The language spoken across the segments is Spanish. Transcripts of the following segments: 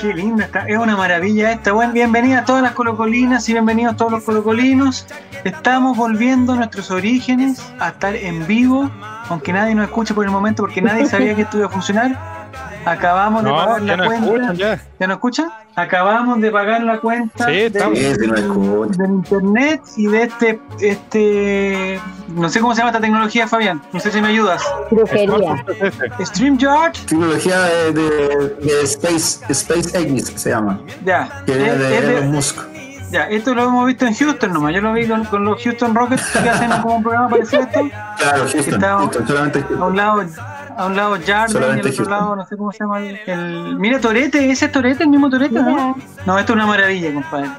qué, li- qué linda está. Es una maravilla esta. Bueno, bienvenidas a todas las colocolinas y bienvenidos todos los colocolinos. Estamos volviendo a nuestros orígenes, a estar en vivo, aunque nadie nos escuche por el momento porque nadie sabía que esto iba a funcionar. Acabamos de pagar la no cuenta. escuchan ya. ¿Ya no escuchan? Acabamos de pagar la cuenta Sí, de- del internet y de este, este, no sé cómo se llama esta tecnología, Fabián. No sé si me ayudas. Brujería. StreamYard, Tecnología de, de, de Space, SpaceX se llama. ya. Que Es- de es de- Elon Musk. Ya, esto lo hemos visto en Houston nomás. Yo lo vi con, con los Houston Rockets que hacen como un programa parecido a esto. Claro, Houston. Houston, solamente A Houston. un lado, a un lado Jarden y al otro Houston. lado, no sé cómo se llama. El, el- mira, Torete, ese es Torete, el mismo Torete, ¿no? No, esto es una maravilla, compadre.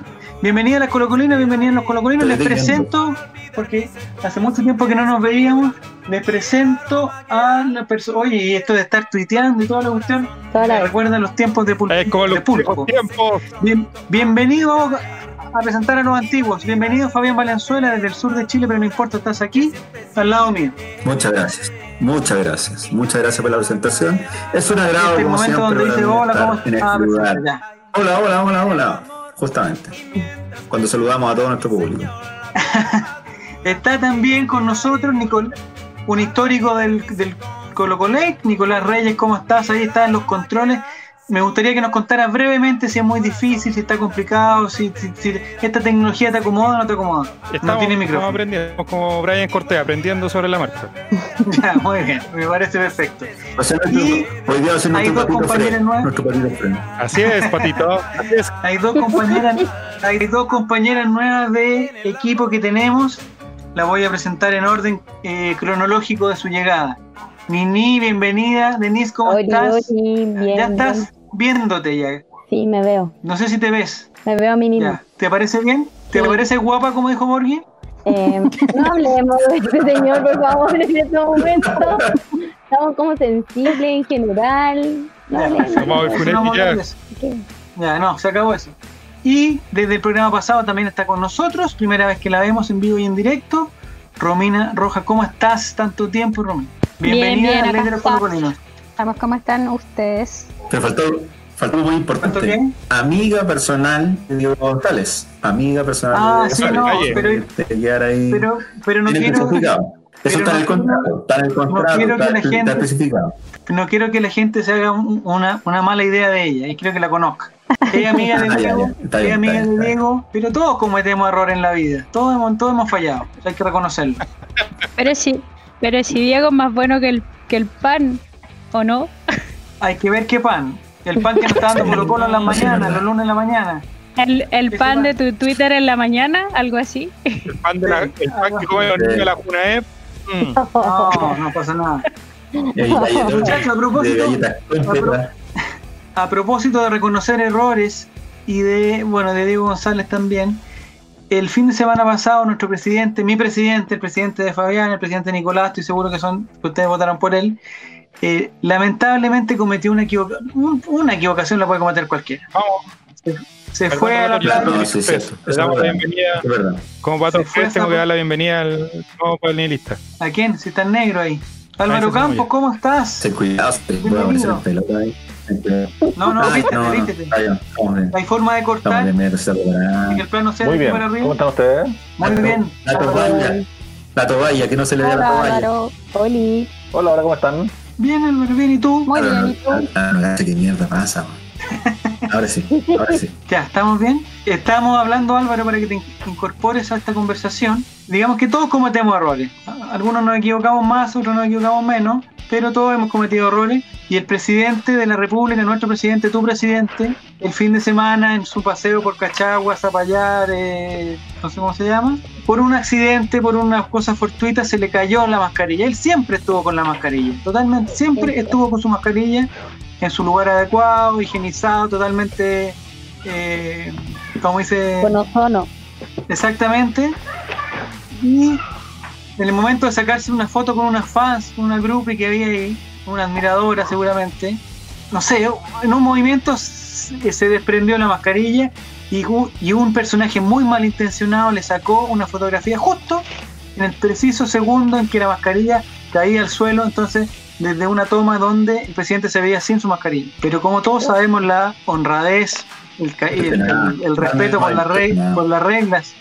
Bienvenida a las colocolinas, bienvenidos a los colocolinos. Les presento, porque hace mucho tiempo que no nos veíamos, les presento a la persona. Oye, y esto de estar tuiteando y toda la cuestión, Toda me la recuerda los tiempos de, pul Es como de los pulpo. tiempos. Bien- bienvenido a presentar a los antiguos. Bienvenido Fabián Valenzuela desde el sur de Chile, pero no importa, estás aquí, al lado mío. Muchas gracias. Muchas gracias. Muchas gracias por la presentación. Es un agrado, Este es el como momento siempre, donde dice para mí hola, ¿cómo estar en estás? este. Hola, hola, hola, hola. Justamente. Cuando saludamos a todo nuestro público. Está también con nosotros Nicol un histórico del, del Colo Colec, Nicolás Reyes, ¿cómo estás? Ahí está en los controles. Me gustaría que nos contaras brevemente si es muy difícil, si está complicado, si, si- si esta tecnología te acomoda o no te acomoda. no Estamos, tiene estamos micrófono. aprendiendo, estamos como Brian Cortés, aprendiendo sobre la marcha. Ya, muy bien, me parece perfecto. Va a ser nuestro- Y hoy día va a ser hay nuestro dos patito compañeras nuevas. Así es, Patito. Así es. Hay dos compañeras, hay dos compañeras nuevas de equipo que tenemos. La voy a presentar en orden eh, cronológico de su llegada. Nini, bienvenida. Denise, ¿cómo estás? bien, ya bien. estás viéndote ya. Sí, me veo. No sé si te ves. Me veo a mí misma. ¿Te parece bien? ¿Te Sí. parece guapa, como dijo Morgan? Eh, no hablemos de este señor, por favor, en este momento. Estamos como sensibles en general. No Ya, hablemos. Vamos a ver a ya. no, se acabó eso. Y desde el programa pasado también está con nosotros, primera vez que la vemos en vivo y en directo, Romina Roja. ¿Cómo estás? Tanto tiempo, Romina. Bien, Bienvenida bien, a acá Ley de los. Estamos, ¿cómo están ustedes? Pero faltó, faltó muy importante. Amiga personal de Diego González. Amiga personal Ah, de sí, Diego no, González. pero, Te quedar ahí. pero, pero no quiero. Eso pero está en el no contrato. Está en el contrato. quiero que está, la está gente- especificado. no quiero que la gente se haga un- una, una mala idea de ella y quiero que la conozca. Es amiga de Ah, Diego, es amiga de. Diego, pero todos cometemos errores en la vida. Todos hemos, todos hemos fallado. Hay que reconocerlo. Pero si, pero si Diego es más bueno que el, que el pan, ¿o no? Hay que ver qué pan. El pan que nos está dando. Colo Colo en la mañana, los lunes en la mañana. El, pan pan. de tu Twitter en la mañana, algo así. El pan, de la, el pan que come los niños de la Junaep. Mm. No, no pasa nada. Muchachos, a propósito, a propósito de reconocer errores y de, bueno, de Diego González también, el fin de semana pasado nuestro presidente, mi presidente, el presidente de Fabián, el presidente Nicolás, estoy seguro que son que ustedes votaron por él, eh, lamentablemente cometió una, equivoca- un- una equivocación, la puede cometer cualquiera. Vamos, Se perdón fue a la la playa. No, sí, sí, Le eso damos la bienvenida. Como Se fue Fest, tengo que dar la bienvenida al nuevo panelista. ¿A quién? Si está en negro ahí. Álvaro Campos. ¿cómo estás? Ten cuidado, te puede aparecer el pelota ahí. No, no, vístete, no, vístete. Hay forma de cortar se y que el plano sea Muy bien. para arriba. ¿Cómo están ustedes? Muy La bien. La toalla. La toalla, que no se le vea la Hola, toalla. Hola, hola, ¿cómo están? Bien, Álvaro, bien, ¿y tú? Muy bien, no- ¿y tú? no, qué mierda pasa, man. Ahora sí, ahora sí. Ya, ¿estamos bien? Estamos hablando, Álvaro, para que te in- incorpores a esta conversación. Digamos que todos cometemos errores. Algunos nos equivocamos más, otros nos equivocamos menos, pero todos hemos cometido errores. Y el presidente de la República, nuestro presidente, tu presidente, el fin de semana en su paseo por Cachagua, Zapallar, eh, no sé cómo se llama, por un accidente, por unas cosas fortuitas, se le cayó la mascarilla. Él siempre estuvo con la mascarilla, totalmente, siempre estuvo con su mascarilla en su lugar adecuado, higienizado, totalmente, eh, como dice, Con ozono. exactamente. Y en el momento de sacarse una foto con unas fans, con una grupo que había ahí, una admiradora seguramente, no sé, en un movimiento se se desprendió la mascarilla y, un personaje muy malintencionado le sacó una fotografía justo en el preciso segundo en que la mascarilla caía al suelo, entonces desde una toma donde el presidente se veía sin su mascarilla. Pero como todos sabemos, la honradez, el, ca- el- el- el respeto por, la por las reglas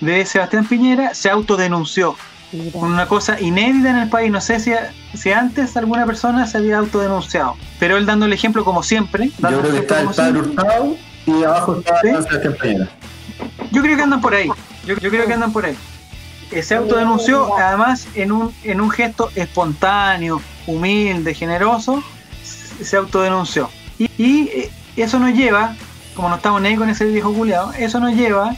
de Sebastián Piñera, se autodenunció. Mira. Una cosa inédita en el país. No sé si, si antes alguna persona se había autodenunciado. Pero él dando el ejemplo como siempre. dando Yo creo que está el padre. Hurtado y abajo está. Yo creo que andan por ahí. Yo, yo creo que andan por ahí. Eh, se autodenunció, además, en un, en un gesto espontáneo, humilde, generoso, se autodenunció. Y, y, eh, eso nos lleva, como no estamos ni ahí con ese viejo culiado, eso nos lleva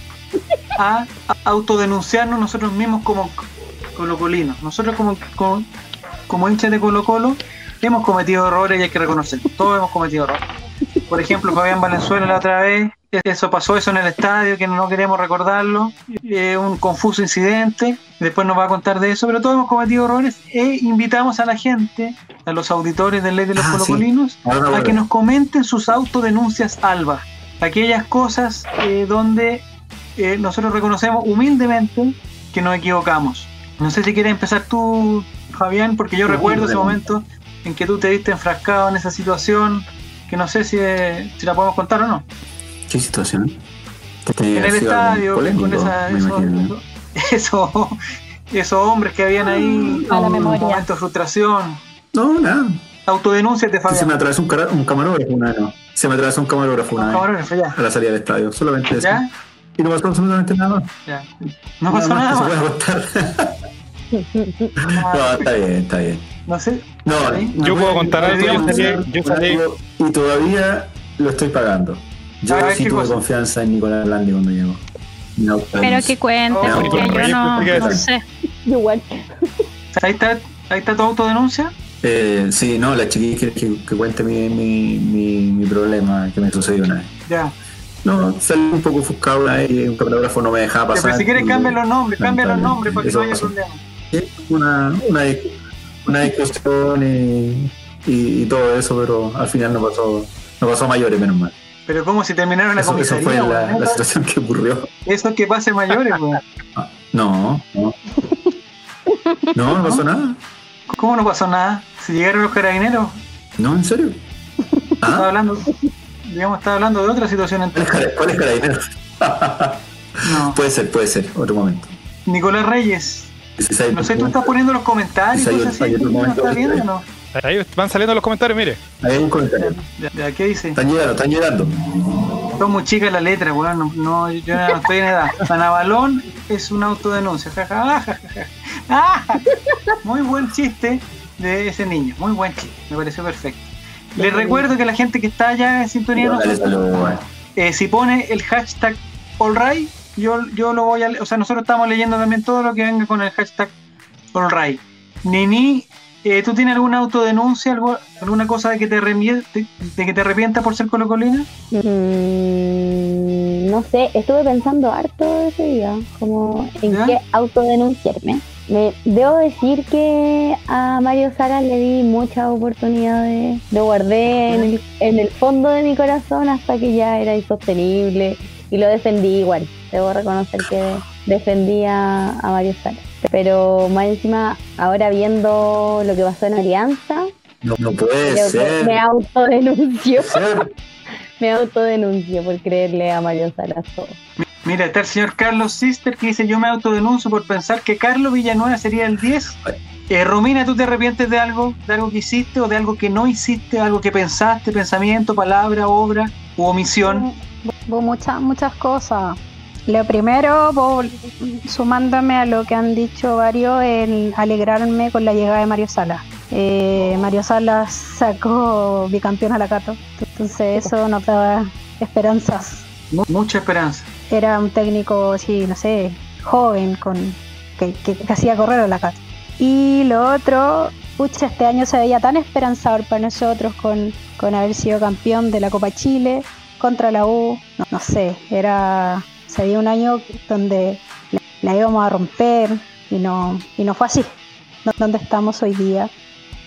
a, a autodenunciarnos nosotros mismos como colocolinos. Nosotros como, como, como hinchas de Colo Colo hemos cometido errores y hay que reconocerlo. Todos hemos cometido errores. Por ejemplo, Fabián Valenzuela la otra vez, eso pasó eso en el estadio, que no queremos recordarlo, eh, un confuso incidente, después nos va a contar de eso, pero todos hemos cometido errores e invitamos a la gente, a los auditores del Ley de los Ah, sí. Colocolinos, Ahora a que nos comenten sus autodenuncias alba, aquellas cosas eh, donde eh, nosotros reconocemos humildemente que nos equivocamos. No sé si quieres empezar tú, Fabián, porque yo Sí, recuerdo ese momento en que tú te viste enfrascado en esa situación, que no sé si, eh, si la podemos contar o no. ¿Qué situación? Que En el estadio, polémico, con esa, esos, esos, esos hombres que habían ahí, A la un memoria. momento de frustración. No, nada. Autodenúnciate, Si se me Fabián. atravesó un, camarógrafo una vez, no. Se me atravesó un camarógrafo una vez Camarógrafo, ya. a la salida del estadio. Solamente eso. ¿Ya? Y no pasó absolutamente nada más. Ya. No pasó nada más que se contar. no, está bien, está bien. No sé. No, Yo puedo contar algo, yo salí- yo salí- Y todavía lo estoy pagando. Yo A ver, sí ¿qué tuve cosa? confianza en Nicolás Blandi cuando llegó. No, Pero que cuente, Oh, porque yo ahí no, no sé. Igual. Ahí está, ahí está tu autodenuncia. Eh, sí, no, la chiquilla quiere que, que cuente mi, mi, mi, mi problema que me sucedió una vez. Ya. No, salí un poco ofuscado una vez y un camarógrafo no me dejaba pasar. pero si quieres cambia los nombres, cambia los nombres para que no haya problema. Una, una, una discusión y, y, y todo eso, pero al final no pasó, no pasó a mayores, menos mal. Pero como si terminaron la Eso, eso comisaría, fue la, la situación que ocurrió. Eso es que pase mayores, weón. No, no. No, no pasó nada. ¿Cómo no pasó nada? Si llegaron los carabineros, No, en serio. estaba ¿Ah? hablando, digamos, estaba hablando de otra situación ¿Cuál es, entonces. cuál es carabineros? No. puede ser, puede ser, otro momento. Nicolás Reyes, No sé, tú estás poniendo los comentarios así, ¿no viendo no? Ahí van saliendo los comentarios, mire. Ahí hay un comentario. Ya, ¿Qué dice? Están llegando, están llegando. Son muy chicas las letras, weón. No, no, yo no estoy en edad. Ana Balón es una autodenuncia. Ja, ja, ja, ja, ja. Ah, Muy buen chiste de ese niño. Muy buen chiste. Me pareció perfecto. Les recuerdo que la gente que está allá en sintonía de güey. eh, si pone el hashtag AllRight, yo, yo lo voy a le- O sea, nosotros estamos leyendo también todo lo que venga con el hashtag AllRight. Nini, eh, ¿tú tienes alguna autodenuncia, algo, alguna cosa de que te, de, de que te arrepientas por ser colocolina? Mm, no sé, estuve pensando harto ese día, como en ¿Ya? qué autodenunciarme. Me, debo decir que a Mario Salas le di muchas oportunidades, lo guardé en el, en el fondo de mi corazón hasta que ya era insostenible y lo defendí igual. Debo reconocer que defendí a, Mario Salas. Pero más encima, ahora viendo lo que pasó en Alianza, No, no puede creo que ser. me ser. Me autodenuncio por creerle a Mario Salas todo. Mira, está el señor Carlos Sister que dice: Yo me autodenuncio por pensar que Carlos Villanueva sería el 10. Eh, Romina, ¿tú te arrepientes de algo? ¿De algo que hiciste o de algo que no hiciste? ¿Algo que pensaste, pensamiento, palabra, obra u omisión? Muchas, muchas cosas. Lo primero, sumándome a lo que han dicho varios, el alegrarme con la llegada de Mario Salas. Eh, Mario Salas sacó bicampeón a la Cato, entonces eso nos daba esperanzas. Mu- Mucha esperanza. Era un técnico, sí, no sé, joven, con que, que- que hacía correr a la Cato. Y lo otro, pucha, este año se veía tan esperanzador para nosotros con, con haber sido campeón de la Copa Chile contra la U. No, no sé, era se veía un año donde la, la íbamos a romper y no, y no fue así. Do- ¿Dónde estamos hoy día?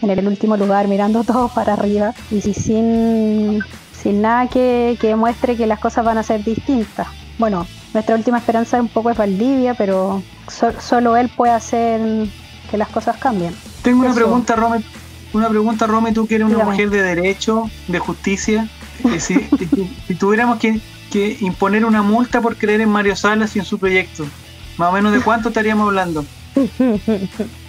En el último lugar, mirando todos para arriba y si- sin, sin nada que, que muestre que las cosas van a ser distintas. Bueno, nuestra última esperanza un poco es Valdivia, pero so- solo él puede hacer que las cosas cambien. Tengo una pregunta, Romy. una pregunta, Romy, tú que eres una Dígame. mujer de derecho, de justicia. Si, si- si tuviéramos que, que imponer una multa por creer en Mario Salas y en su proyecto, más o menos de cuánto estaríamos hablando.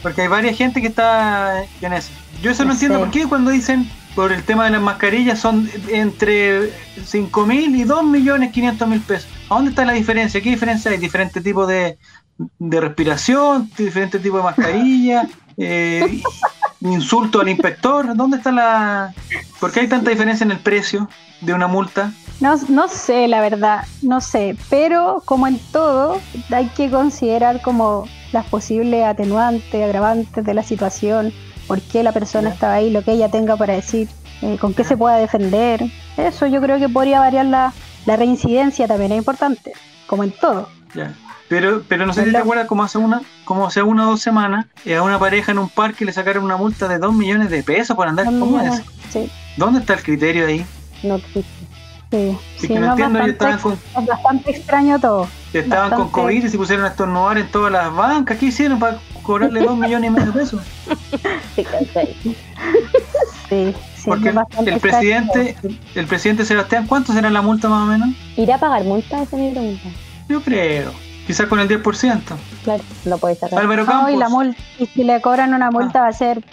Porque hay varias gente que está en eso. Yo eso no No entiendo sé. por qué cuando dicen por el tema de las mascarillas son entre 5 mil y 2 millones 500 mil pesos. ¿A dónde está la diferencia? ¿Qué diferencia hay? ¿Diferentes tipos de, de respiración? ¿Diferentes tipos de mascarilla? Eh, ¿Insulto al inspector? ¿Dónde está la...? ¿Por qué hay tanta diferencia en el precio de una multa? No, no sé, la verdad, no sé, pero como en todo, hay que considerar como las posibles atenuantes, agravantes de la situación, por qué la persona estaba ahí, lo que ella tenga para decir, eh, con qué se pueda defender. Eso yo creo que podría variar la, la reincidencia, también es importante, como en todo. Ya. Pero, pero no sé si te acuerdas como hace una, como hace una o dos semanas, eh, a una pareja en un parque le sacaron una multa de 2 millones de pesos por andar. ¿Cómo es? Sí, ¿Dónde está el criterio ahí? No existe. sí, sí, no entiendo, bastante, estaban con, es bastante extraño todo. estaban con COVID y se pusieron a estornudar en todas las bancas. ¿Qué hicieron para cobrarle 2 millones y medio de pesos? Sí. Sí, Porque el extraño. presidente, el presidente Sebastián, ¿cuánto será la multa más o menos? ¿Irá a pagar multa? Esa es mi pregunta. Yo creo. Quizás con el 10%. Claro, lo puede sacar. Álvaro Campos. y, la multa, y si le cobran una multa Ah. va a ser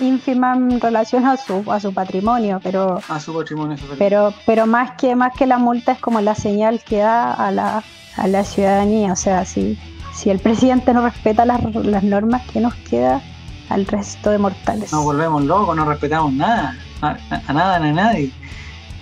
ínfima en relación a su, a su patrimonio, pero A su patrimonio. eso pero pero más que más que la multa es como la señal que da a la, a la ciudadanía. O sea, si, si el presidente no respeta las, las normas, ¿qué nos queda al resto de mortales? Nos volvemos locos, no respetamos nada. A nada ni a nadie.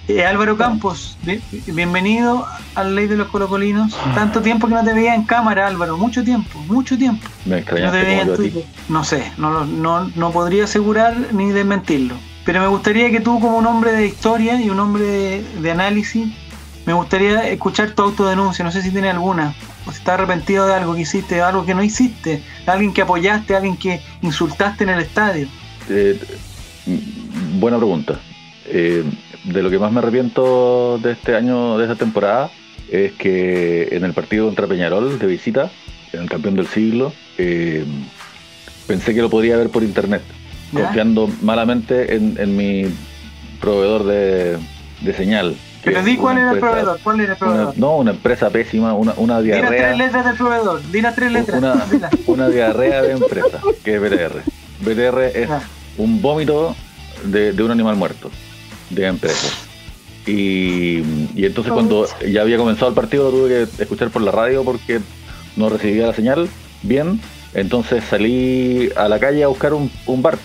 Eh, Álvaro Campos, bien- bienvenido al Ley de los Colocolinos. Tanto tiempo que no te veía en cámara, Álvaro. Mucho tiempo, mucho tiempo. Me No te veía en a. Twitter. No sé, no, no, no podría asegurar ni desmentirlo. Pero me gustaría que tú, como un hombre de historia y un hombre de, de análisis, me gustaría escuchar tu autodenuncia. No sé si tienes alguna. O si estás arrepentido de algo que hiciste, algo que no hiciste, alguien que apoyaste, alguien que insultaste en el estadio. Eh, mm, buena pregunta. Eh, de lo que más me arrepiento de este año, de esta temporada, es que en el partido contra Peñarol de visita, en el campeón del siglo, eh, pensé que lo podía ver por internet, ¿Ya? confiando malamente en, en mi proveedor de, de señal. Pero di cuál era el proveedor, cuál era el una- proveedor. no, una empresa pésima, una, una Di las tres diarrea. letras del proveedor, di las tres letras. Una, una diarrea de empresa, que es BTR. BTR es un vómito de, de un animal muerto, de empresa. Y, y entonces cuando ya había comenzado el partido lo tuve que escuchar por la radio porque no recibía la señal bien. Entonces salí a la calle a buscar un, un bar.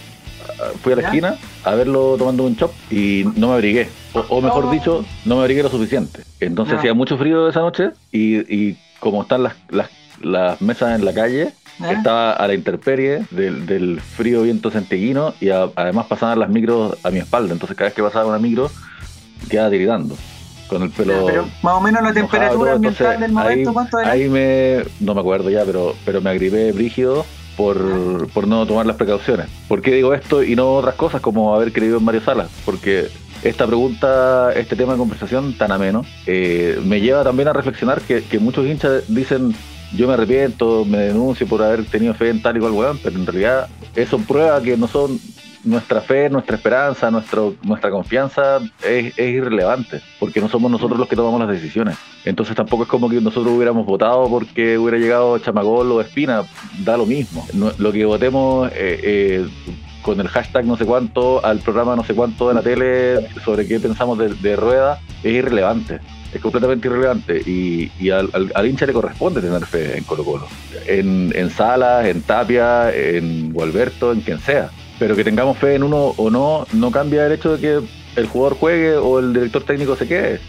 Fui a la ¿Ya? esquina a verlo tomando un chop y no me abrigué. O, o mejor dicho, no me abrigué lo suficiente. Entonces hacía mucho frío esa noche y, y como están las, las, las mesas en la calle, ¿Ya? estaba a la intemperie del, del frío viento centellino y a- además pasaban las micros a mi espalda. Entonces cada vez que pasaba una micro quedaba tiritando con el pelo. Pero más o menos la temperatura ambiental Entonces, del momento, ahí, ¿cuánto era? ahí me. No me acuerdo ya, pero, pero me agribé brígido por, por no tomar las precauciones. ¿Por qué digo esto y no otras cosas como haber creído en Mario Salas? Porque esta pregunta, este tema de conversación tan ameno, eh, me lleva también a reflexionar que, que muchos hinchas dicen yo me arrepiento, me denuncio por haber tenido fe en tal y cual weón, pero en realidad eso prueba que no son nuestra fe, nuestra esperanza, nuestro, nuestra confianza es, irrelevante, porque no somos nosotros los que tomamos las decisiones. Entonces tampoco es como que nosotros hubiéramos votado porque hubiera llegado Chamagol o Espina, da lo mismo. Lo que votemos eh, eh, con el hashtag no sé cuánto al programa no sé cuánto de la tele sobre qué pensamos de rueda es irrelevante. Es completamente irrelevante y, y al, al- al hincha le corresponde tener fe en Colo Colo. En, en Salas, en Tapia, en Gualberto, en quien sea. Pero que tengamos fe en uno o no, no cambia el hecho de que el jugador juegue o el director técnico se quede.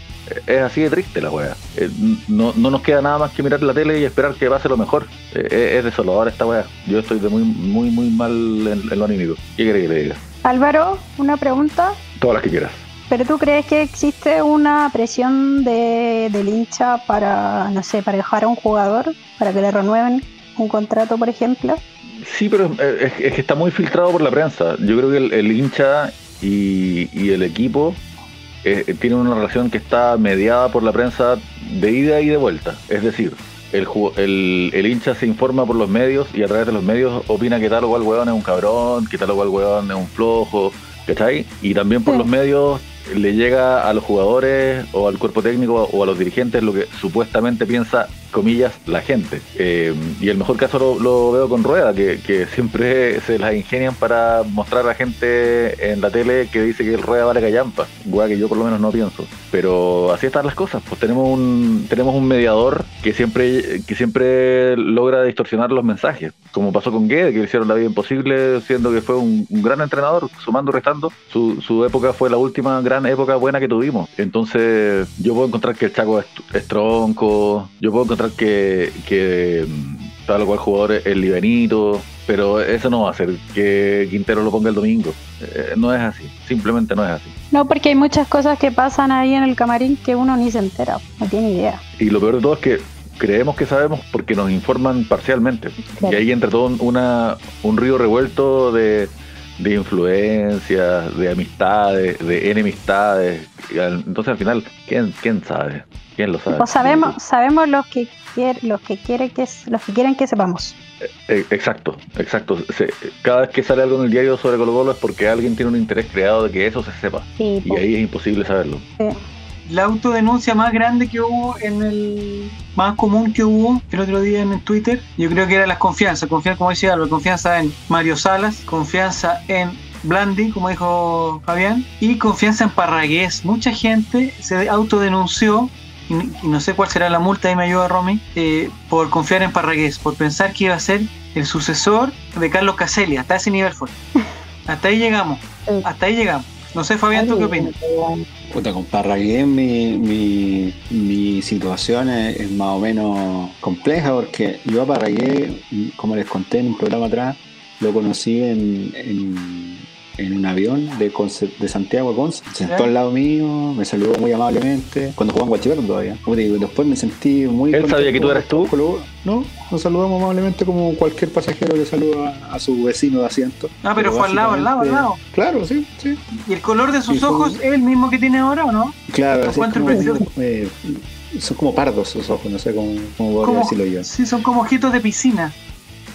Es así de triste la wea. Eh, No, no nos queda nada más que mirar la tele y esperar que pase lo mejor. Eh, Es, es desolador esta wea. Yo estoy de muy, muy, muy mal en, en lo anímico. ¿Qué quiere que le diga? Álvaro, una pregunta. Todas las que quieras. ¿Pero tú crees que existe una presión de, del hincha para, no sé, para dejar a un jugador, para que le renueven un contrato, por ejemplo? Sí, pero eh, es, que está muy filtrado por la prensa. Yo creo que el, hincha y, el equipo eh, tienen una relación que está mediada por la prensa de ida y de vuelta. Es decir, el, el, el hincha se informa por los medios y a través de los medios opina que tal o cual weón es un cabrón, que tal o cual weón es un flojo, ¿cachai? Y también por Sí. los medios le llega a los jugadores o al cuerpo técnico o a los dirigentes lo que supuestamente piensa, comillas, la gente. Eh, y el mejor caso lo, lo veo con Rueda, que, que siempre se las ingenian para mostrar a la gente en la tele que dice que el Rueda vale callampa, weá que yo por lo menos no pienso. Pero así están las cosas, pues tenemos un, tenemos un mediador que siempre, que siempre logra distorsionar los mensajes, como pasó con Guede, que le hicieron la vida imposible, siendo que fue un, un gran entrenador, sumando restando. Su, su época fue la última gran época buena que tuvimos. Entonces, yo puedo encontrar que el Chaco es, es tronco, yo puedo encontrar que, que mm, tal cual jugador es el libenito, pero eso no va a hacer que Quintero lo ponga el domingo. Eh, no es así, simplemente no es así. No, porque hay muchas cosas que pasan ahí en el camarín que uno ni se entera, no tiene idea. Y lo peor de todo es que creemos que sabemos porque nos informan parcialmente. Claro. Y ahí entra todo un- una, un río revuelto de, de influencias, de amistades, de enemistades. Entonces al final, ¿quién, quién sabe? ¿Quién lo sabe? Pues sabemos, sabemos los que quiere, los que quiere que los que quieren que sepamos. Eh, Exacto, exacto. Se- cada vez que sale algo en el diario sobre Colo Colo es porque alguien tiene un interés creado de que eso se sepa. Sí, Y ahí es imposible saberlo. La autodenuncia más grande que hubo en el más común que hubo el otro día en Twitter, yo creo que era las confianzas, confianza, como decía Álvaro, confianza en Mario Salas, confianza en Blandi, como dijo Fabián, y confianza en Parragués. Mucha gente se autodenunció, y, y no sé cuál será la multa, ahí me ayuda Romy, eh, por confiar en Parragués, por pensar que iba a ser el sucesor de Carlos Caselli, hasta ese nivel fue. Hasta ahí llegamos, hasta ahí llegamos. No sé, Fabián, ¿tú qué opinas? Puta, con Parragués mi, mi, mi situación es, es más o menos compleja porque yo a Parragués, como les conté en un programa atrás, lo conocí en, en, en un avión de, Conce- de Santiago a Conce. Se sentó al lado mío, me saludó muy amablemente, cuando jugaba en todavía. Después me sentí muy ¿Él sabía que tú eras tú? No, nos saludamos amablemente como cualquier pasajero que saluda a su vecino de asiento. Ah, pero fue al lado, al lado, al lado. Claro, sí, sí. ¿Y el color de sus ojos es el mismo que tiene ahora o no? Claro, así eh, son como pardos sus ojos, no sé cómo, cómo Como- decirlo yo. Sí, son como ojitos de piscina.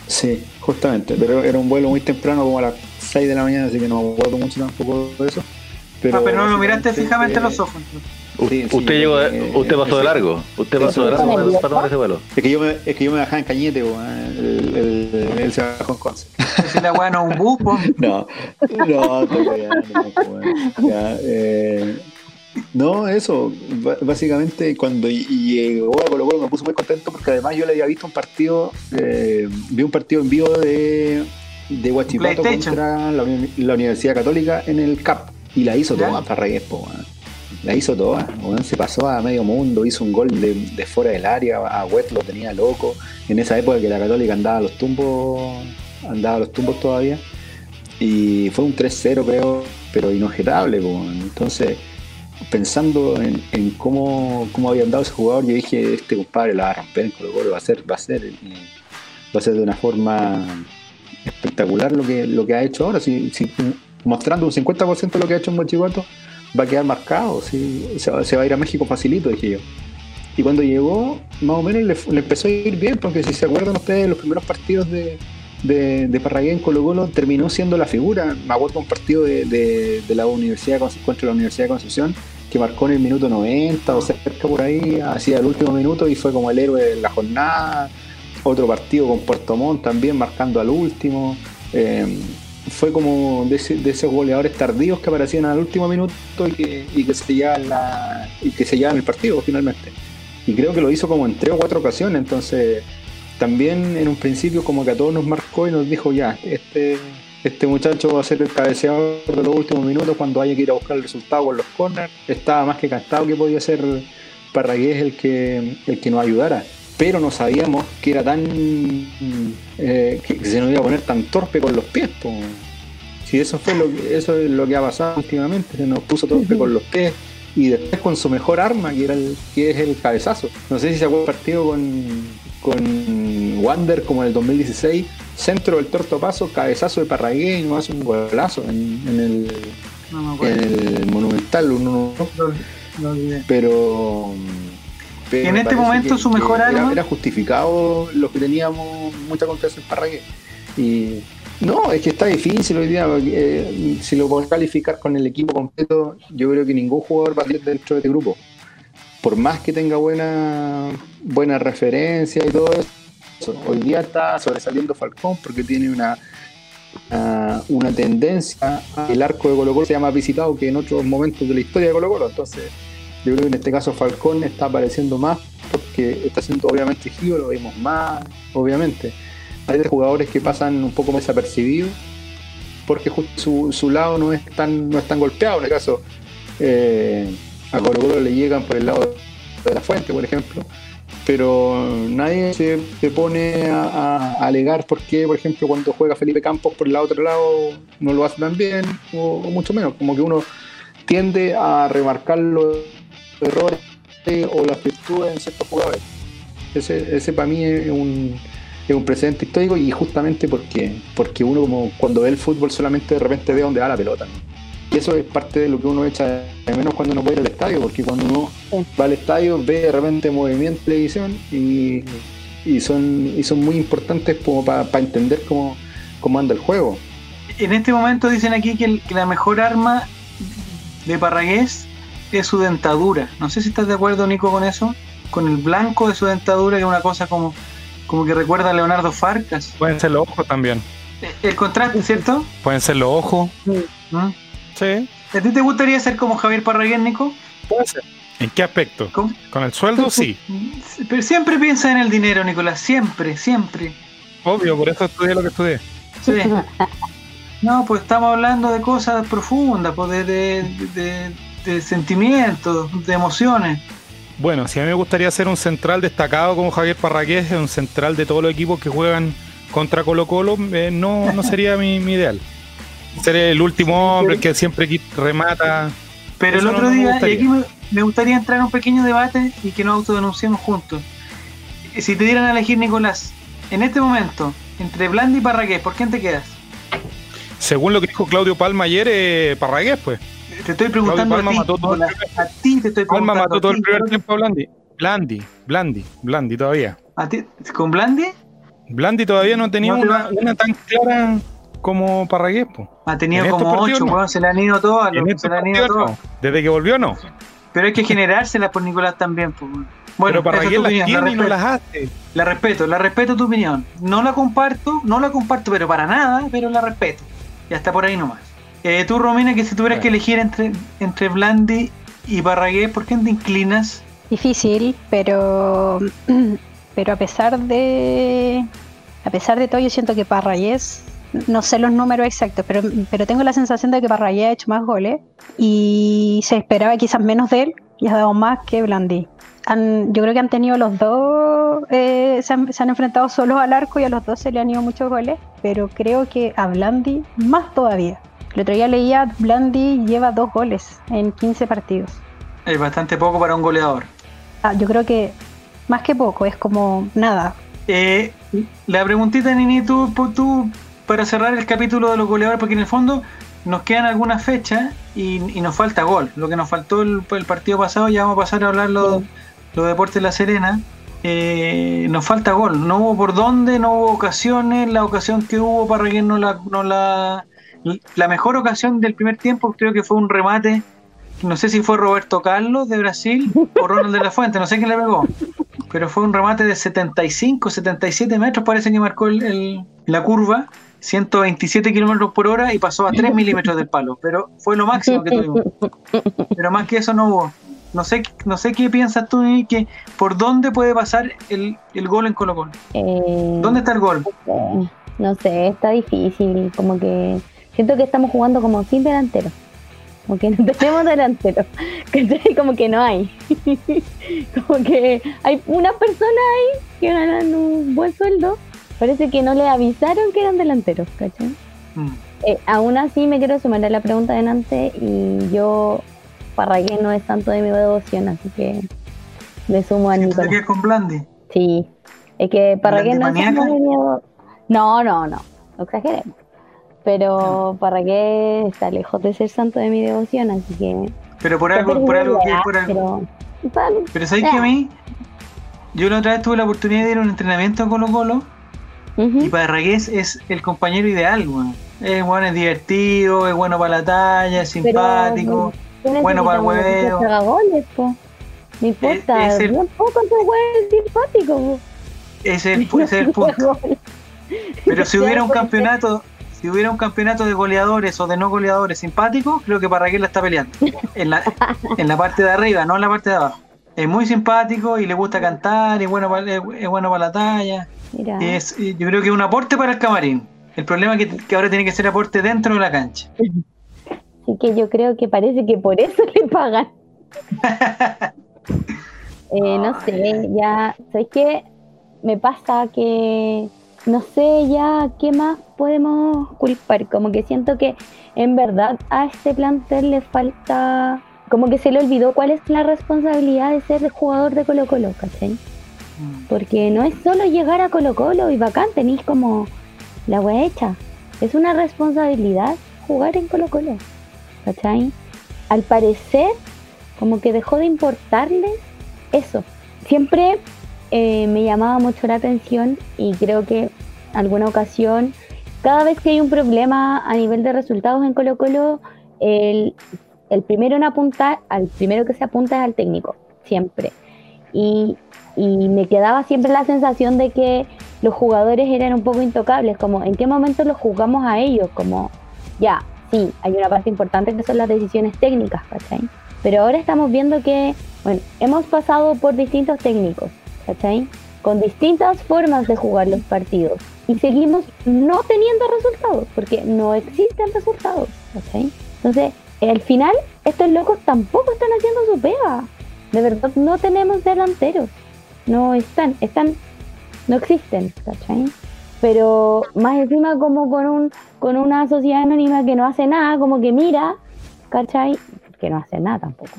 Sí, justamente, pero era un vuelo muy temprano, como a las 6 de la mañana, así que no me acuerdo mucho tampoco de eso. ah, pero no lo miraste fijamente eh, los ojos. Sí, sí, usted llegó, de- eh, usted pasó de largo, usted pasó de largo para, para tomar ese vuelo. Es que yo me, es que yo me bajaba en Cañete, eh, el, el- él se bajó en Conce. Si la weá no un bus. No, no, todavía no, pues, ya, eh, no, eso, básicamente cuando llegó a Colo Colo me puse muy contento porque además yo le había visto un partido, eh, vi un partido en vivo de, de Huachipato contra la, uni- la Universidad Católica en el CAP y la hizo toda para Reyes, po. La hizo toda, se pasó a medio mundo, hizo un gol de, fuera del área, a West lo tenía loco, en esa época que la Católica andaba a los tumbos, andaba a los tumbos todavía y fue un 3-0 creo, pero inobjetable. po. Entonces, pensando en, cómo, cómo había andado ese jugador, yo dije, este compadre la va a romper en Colo va a ser, va a ser, eh, va a ser de una forma espectacular lo que, lo que ha hecho ahora. Mostrando un 50% de lo que ha hecho en Mochihuato, va a quedar marcado, sí, se, va- a ir a México facilito, dije yo. Y cuando llegó, más o menos le, le empezó a ir bien, porque si se acuerdan ustedes, los primeros partidos de, de, de Parragué en terminó siendo la figura. Me acuerdo un partido de, de- la Universidad contra la Universidad de Concepción que marcó en el minuto 90 o cerca por ahí, hacia el último minuto y fue como el héroe de la jornada. Otro partido con Puerto Montt también marcando al último. Eh, fue como de, ese- de esos goleadores tardíos que aparecían al último minuto y que, se llevaban la, y que se el partido finalmente. Y creo que lo hizo como en tres o cuatro ocasiones, entonces también en un principio como que a todos nos marcó y nos dijo ya, este, este muchacho va a ser el cabeceador de los últimos minutos cuando haya que ir a buscar el resultado con los corners. Estaba más que cantado que podía ser Parragués el que, el que nos ayudara. Pero no sabíamos que era tan. eh, que, se nos iba a poner tan torpe con los pies. po. Si eso fue lo que, eso es lo que ha pasado últimamente, se nos puso torpe con los pies y después con su mejor arma, que era el, que es el cabezazo. No sé si se acuerda el partido con, con Wander como en el 2016, centro del torto paso, cabezazo de Parragué y nos hace un golazo en, en el, No en el Monumental, un uno- Lo, lo olvidé. Pero En este momento su mejor arma- Era, justificado los que teníamos mucha confianza en Parragué. Y no, es que está difícil hoy día. porque, eh, si lo podemos calificar con el equipo completo, yo creo que ningún jugador va a salir dentro de este grupo. Por más que tenga buena, buena referencia y todo eso. Hoy día está sobresaliendo Falcón porque tiene una, una, una tendencia. El arco de Colo Colo se llama visitado que en otros momentos de la historia de Colo Colo. Entonces, yo creo que en este caso Falcón está apareciendo más porque está siendo obviamente Gio, lo vemos más, obviamente. Hay jugadores que pasan un poco más desapercibidos porque justo su, su lado no es tan no es tan golpeado. En el caso, eh, a Colo Colo le llegan por el lado de la fuente, por ejemplo. Pero nadie se, se pone a, alegar por qué, por ejemplo, cuando juega Felipe Campos por el otro lado no lo hace tan bien, o, o mucho menos. Como que uno tiende a remarcar los errores o las virtudes en ciertos jugadores. Ese, ese para mí es un, es un precedente histórico y justamente porque, porque uno como cuando ve el fútbol solamente de repente ve dónde va la pelota. ¿no? Y eso es parte de lo que uno echa de menos cuando uno puede ir al estadio, porque cuando uno va al estadio ve de repente movimiento en televisión y, y son, y son muy importantes como para entender cómo, cómo anda el juego. En este momento dicen aquí que, el- que la mejor arma de Parragués es su dentadura. No sé si estás de acuerdo, Nico, con eso. Con el blanco de su dentadura, que es una cosa como, como que recuerda a Leonardo Farcas. Pueden ser los ojos también. Eh, El contraste, ¿cierto? Pueden ser los ojos. ¿Mm? Sí. ¿A ti te gustaría ser como Javier Parragués, Nico? Puede ser. ¿En qué aspecto? Con el sueldo, sí. Pero siempre piensa en el dinero, Nicolás. Siempre, siempre. Obvio, por eso estudié lo que estudié. Sí. No, pues estamos hablando de cosas profundas, pues de, de, de- de sentimientos, de emociones. Bueno, si a mí me gustaría ser un central destacado como Javier Parraqués, un central de todos los equipos que juegan contra Colo Colo, eh, no, no sería mi, mi ideal. Ser el último hombre que siempre remata. Pero Eso el otro no día, y aquí me, me gustaría entrar en un pequeño debate y que nos autodenunciemos juntos. Si te dieran a elegir, Nicolás, en este momento, entre Blandi y Parragués, ¿por quién te quedas? Según lo que dijo Claudio Palma ayer, eh, Parragués, pues. Te estoy preguntando a ti, mató todo el a ti te estoy Palma mató todo el primer tiempo a Blandi. Blandi, Blandi, Blandi todavía. ¿A ti? ¿Con Blandi? Blandi todavía no tenía No te una, tan clara como Parragués. Ha tenido En estos como ocho, no. weón, se le han ido todas, se le han ido todas. no. Desde que volvió, no. Pero hay que generárselas por Nicolás también. pues. Bueno, Pero Parragués las la tiene y no las hace. La respeto, la respeto tu opinión. No la comparto, no la comparto, pero para nada, pero la respeto. Y hasta por ahí nomás. Eh, tú, Romina, que si tuvieras que elegir entre, entre Blandi y Parragués, ¿por qué te inclinas? Difícil, pero pero a pesar de a pesar de todo yo siento que Parragués no sé los números exactos, pero, pero tengo la sensación de que Parragués ha hecho más goles y se esperaba quizás menos de él y ha dado más que Blandi. Han- yo creo que han tenido los dos, eh, se, han, se han enfrentado solos al arco y a los dos se le han ido muchos goles, pero creo que a Blandi más todavía. El otro día leía, Blandi lleva dos goles en 15 partidos. Es bastante poco para un goleador. Ah, yo creo que más que poco, es como nada. Eh, la preguntita, Nini, tú, tú, para cerrar el capítulo de los goleadores, porque en el fondo nos quedan algunas fechas y, y nos falta gol. Lo que nos faltó el, el partido pasado, ya vamos a pasar a hablar los, los deportes de La Serena. Eh, nos falta gol. No hubo por dónde, no hubo ocasiones. La ocasión que hubo para que no la, no la. La mejor ocasión del primer tiempo creo que fue un remate. No sé si fue Roberto Carlos de Brasil o Ronald de la Fuente, no sé quién le pegó pero fue un remate de 75, 77 metros, parece que marcó el- el- la curva, 127 kilómetros por hora y pasó a 3 milímetros del palo, pero fue lo máximo que tuvimos. Pero más que eso no hubo. No sé, no sé qué piensas tú, que por dónde puede pasar el, el gol en Colo Colo. Eh, ¿Dónde está el gol? no sé, no sé, está difícil. Como que siento que estamos jugando como sin delantero. Como que no tenemos delantero. Como que no hay. como que hay una persona ahí que ganan un buen sueldo. Parece que no le avisaron que eran delanteros, ¿cachai? Mm. Eh, aún así me quiero sumar a la pregunta de y yo Parragués no es tanto de mi devoción, así que le sumo a ¿Te Nicolás. quedas con Blandi? Sí, es que Parragués no es tanto de mi No, no, no, no exageremos. Pero Parragués está lejos de ser santo de mi devoción, así que... Pero por algo, por algo que por algo. Pero, Vale, Pero sabéis que a mí, Yo la otra vez tuve la oportunidad de ir a un entrenamiento a Colo Colo Ujú. y Parragués es el compañero ideal, weón. Es bueno, es divertido, es bueno para la talla, es simpático. ¿Qué bueno para el hueveo. No importa, Es- es el- bien poco es simpático. Ese es el, es el punto. Pero si hubiera un campeonato, si hubiera un campeonato de goleadores o de no goleadores simpáticos, creo que Parragués la está peleando. En la, en la parte de arriba, no en la parte de abajo. Es muy simpático y le gusta cantar, es bueno para, es, bueno para la talla. Mira, Es, y yo creo que es un aporte para el camarín. El problema es que, que ahora tiene que ser aporte dentro de la cancha. así que yo creo que parece que por eso le pagan. Eh, no sé, ya, ¿sabes qué? Me pasa que no sé ya qué más podemos culpar. Como que siento que en verdad a este plantel le falta, como que se le olvidó cuál es la responsabilidad de ser jugador de Colo Colo, ¿cachai? Porque no es solo llegar a Colo Colo y bacán, tenéis como la wea hecha. Es una responsabilidad jugar en Colo Colo, ¿cachai? Al parecer, como que dejó de importarles eso. Siempre eh, me llamaba mucho la atención y creo que alguna ocasión, cada vez que hay un problema a nivel de resultados en Colo Colo, el, el primero en apuntar, al primero que se apunta es al técnico, siempre. Y, y me quedaba siempre la sensación de que los jugadores eran un poco intocables, como en qué momento los juzgamos a ellos, como ya, sí, hay una parte importante que son las decisiones técnicas. Pero ahora estamos viendo que, bueno, hemos pasado por distintos técnicos, ¿cachai? Con distintas formas de jugar los partidos. Y seguimos no teniendo resultados, porque no existen resultados, ¿cachai? Entonces, al final, estos locos tampoco están haciendo su pega. De verdad, no tenemos delanteros. No están, están, no existen, ¿cachai? Pero más encima como con un con una sociedad anónima que no hace nada, como que mira, ¿cachai? Que no hace nada tampoco.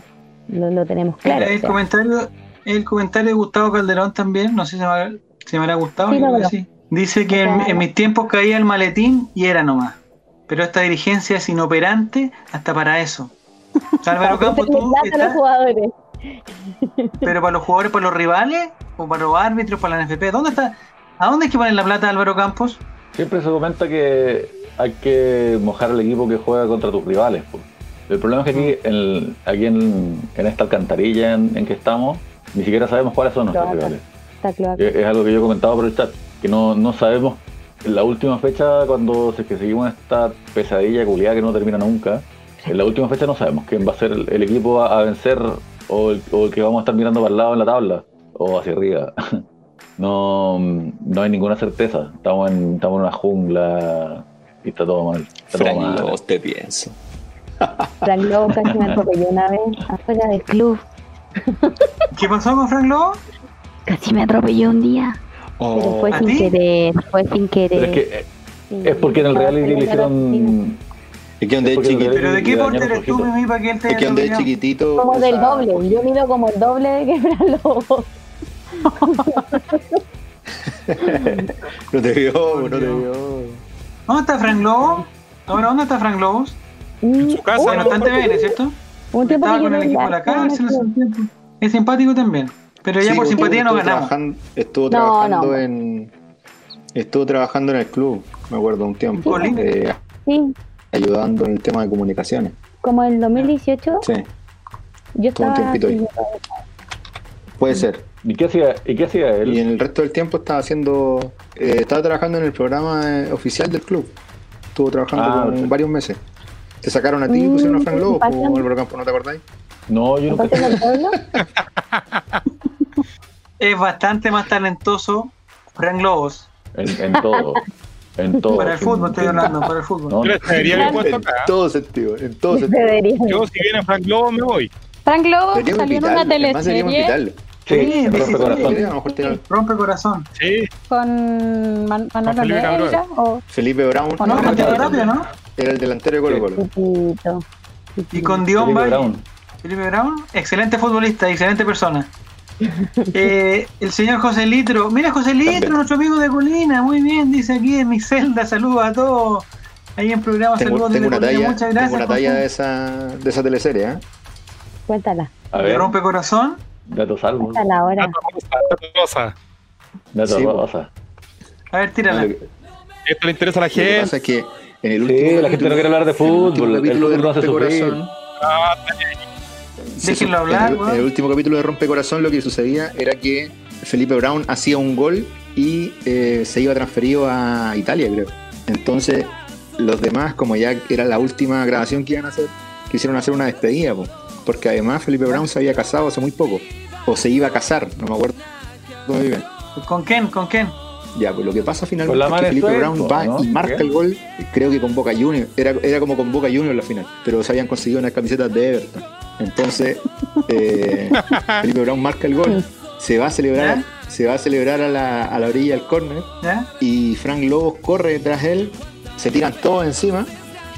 Lo, lo tenemos claro. el, comentario, el comentario de Gustavo Calderón también, no sé si me, habrá- si me habrá gustado. Sí, no, que sí. Dice que en, en mis tiempos caía el maletín y era nomás. Pero esta dirigencia es inoperante hasta para eso. Álvaro Campos, tú los jugadores. pero para los jugadores, para los rivales, o para los árbitros, para la NFP, ¿dónde está? ¿A dónde hay que poner la plata Álvaro Campos? Siempre se comenta que hay que mojar al equipo que juega contra tus rivales. pues. El problema es que aquí, en, aquí en, en esta alcantarilla en, en que estamos, ni siquiera sabemos cuáles son nuestros Cloaca. rivales. Está claro. Es, es algo que yo he comentado por el chat, que no, no sabemos en la última fecha, cuando si es que seguimos esta pesadilla culiada que no termina nunca, en la última fecha no sabemos quién va a ser el, el equipo a, a vencer o el, o el que vamos a estar mirando para el lado en la tabla o hacia arriba. No, no hay ninguna certeza. Estamos en, estamos en una jungla y está todo mal. Está todo mal. Te pienso. Frank Lobo casi me atropelló una vez afuera del club. ¿Qué pasó con Frank Lobo? Casi me atropelló un día. Pero fue ¿a sin ti? querer, fue sin querer. Es que Sí. es porque en el reality le hicieron. Es que donde Es chiquitito. ¿Pero de qué porte eres tú. Mimi, para que él te Es que donde es chiquitito. Como del pesa doble, poquito. yo mido como el doble de que Fran Lobo. No te vio, no te vio. ¿Dónde está Frank Lobo? Ahora, ¿dónde está Frank Lobos? En su casa, no, bastante bien, ¿cierto? Un tiempo Estaba con el equipo de la en cárcel hace club. un tiempo. Es simpático también. Pero ya Sí, por estuvo- simpatía no estuvo ganamos. Estuvo trabajando no. en. Estuvo trabajando en el club, me acuerdo un tiempo. Colín. eh, Sí, ayudando en el tema de comunicaciones. como el 2018, Sí, yo Estuvo un estaba. tiempito ahí. puede ser. ¿Y qué hacía, y qué hacía él? Y en el resto del tiempo estaba haciendo. eh, estaba trabajando en el programa eh, oficial del club. Estuvo trabajando Ah, varios meses. Te sacaron a ti y Mm, pusieron a Frank Lobo, como Álvaro Campo, ¿no te acordáis? No, yo nunca. Es bastante más talentoso Frank Lobos. En, en todo. En todo. Para el fútbol estoy hablando, para el fútbol. No, mi puesto En acá. todo sentido, en todo sentido. Debería. Yo, si viene Frank Lobo, me voy. Frank Lobo Deberíamos salió en una teleserie sí, Sí, rompe sí, corazón. Sí, tiene- Rompe corazón. Sí, con Man- Manolo Felipe Cabrera. Neira o Felipe Brown ¿O no? No, Tapia, ¿no? Era el delantero de Colo Colo. Chiquito. Y con Dion Felipe Valle. Brown. Felipe Brown, excelente futbolista, excelente persona. Eh, el señor José Litro, mira José Litro, También. nuestro amigo de Colina, muy bien, dice aquí en mi celda, saludos a todos. Ahí en programa, Tengo, saludos tengo desde una Colina, talla, muchas tengo gracias. una talla de esa, de esa teleserie, ¿eh? Cuéntala. A ver. rompe corazón. Dato salvo. A la hora. Rosa. Dato Sí, rosa. A ver, tírala. Lo Esto le interesa a la que gente. pasa es que en el Sí, último la gente no quiere hablar de en el último fútbol, el capítulo de. Rompecorazón, Déjenlo hablar, en el, weón. en el último capítulo de Rompecorazón lo que sucedía era que Felipe Brown hacía un gol y eh, se iba transferido a Italia, creo. Entonces, los demás, como ya era la última grabación que iban a hacer, quisieron hacer una despedida, po. porque además Felipe Brown se había casado hace muy poco, o se iba a casar, no me acuerdo. ¿Con quién? ¿Con quién? Ya, pues lo que pasa finalmente es que Felipe Brown va ¿no? y marca ¿Qué? el gol, creo que con Boca Juniors, era, era como con Boca Juniors la final, pero se habían conseguido unas camisetas de Everton. Entonces, eh, Felipe Brown marca el gol, se va a celebrar, se va a celebrar a la, a la orilla del córner y Frank Lobos corre detrás de él, se tiran todos encima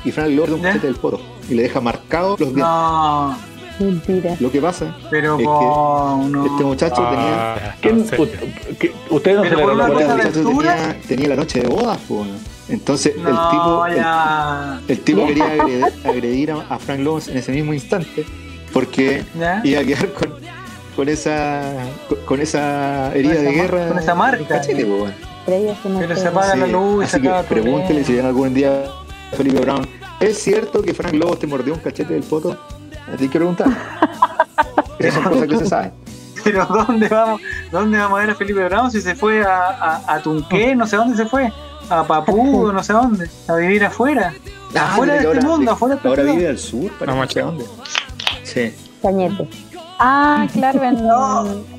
y Frank Lobos da un del poto y le deja marcados los dientes. No, Mentira. Lo que pasa pero Es que no. este muchacho tenía Ah, ¿Quién, no sé. u- que- ¿Ustedes no Pero la una este muchacho tenía, tenía la noche de bodas, po, entonces No, el tipo el- tipo quería agredir, agredir a, a Frank Lobos en ese mismo instante porque ¿Ya? iba a quedar con, con esa con, con esa herida Con de esa guerra. con esa marca. cachete, po. Pero se se apaga la luz y Así se que pregúntele si algún día Felipe Brown. ¿Es cierto que Frank Lobos te mordió un cachete del poto? A ti hay que preguntar. Esas son cosas que se saben. Pero ¿dónde vamos? ¿Dónde vamos a ver a Felipe Brown si se fue a, a, a Tunqué? No sé dónde se fue. A Papú, no sé dónde. A vivir afuera. Ah, afuera de este ahora- mundo, afuera de este Ahora vive al sur, para No, no dónde. Sí. Cañete. Ah, claro, en-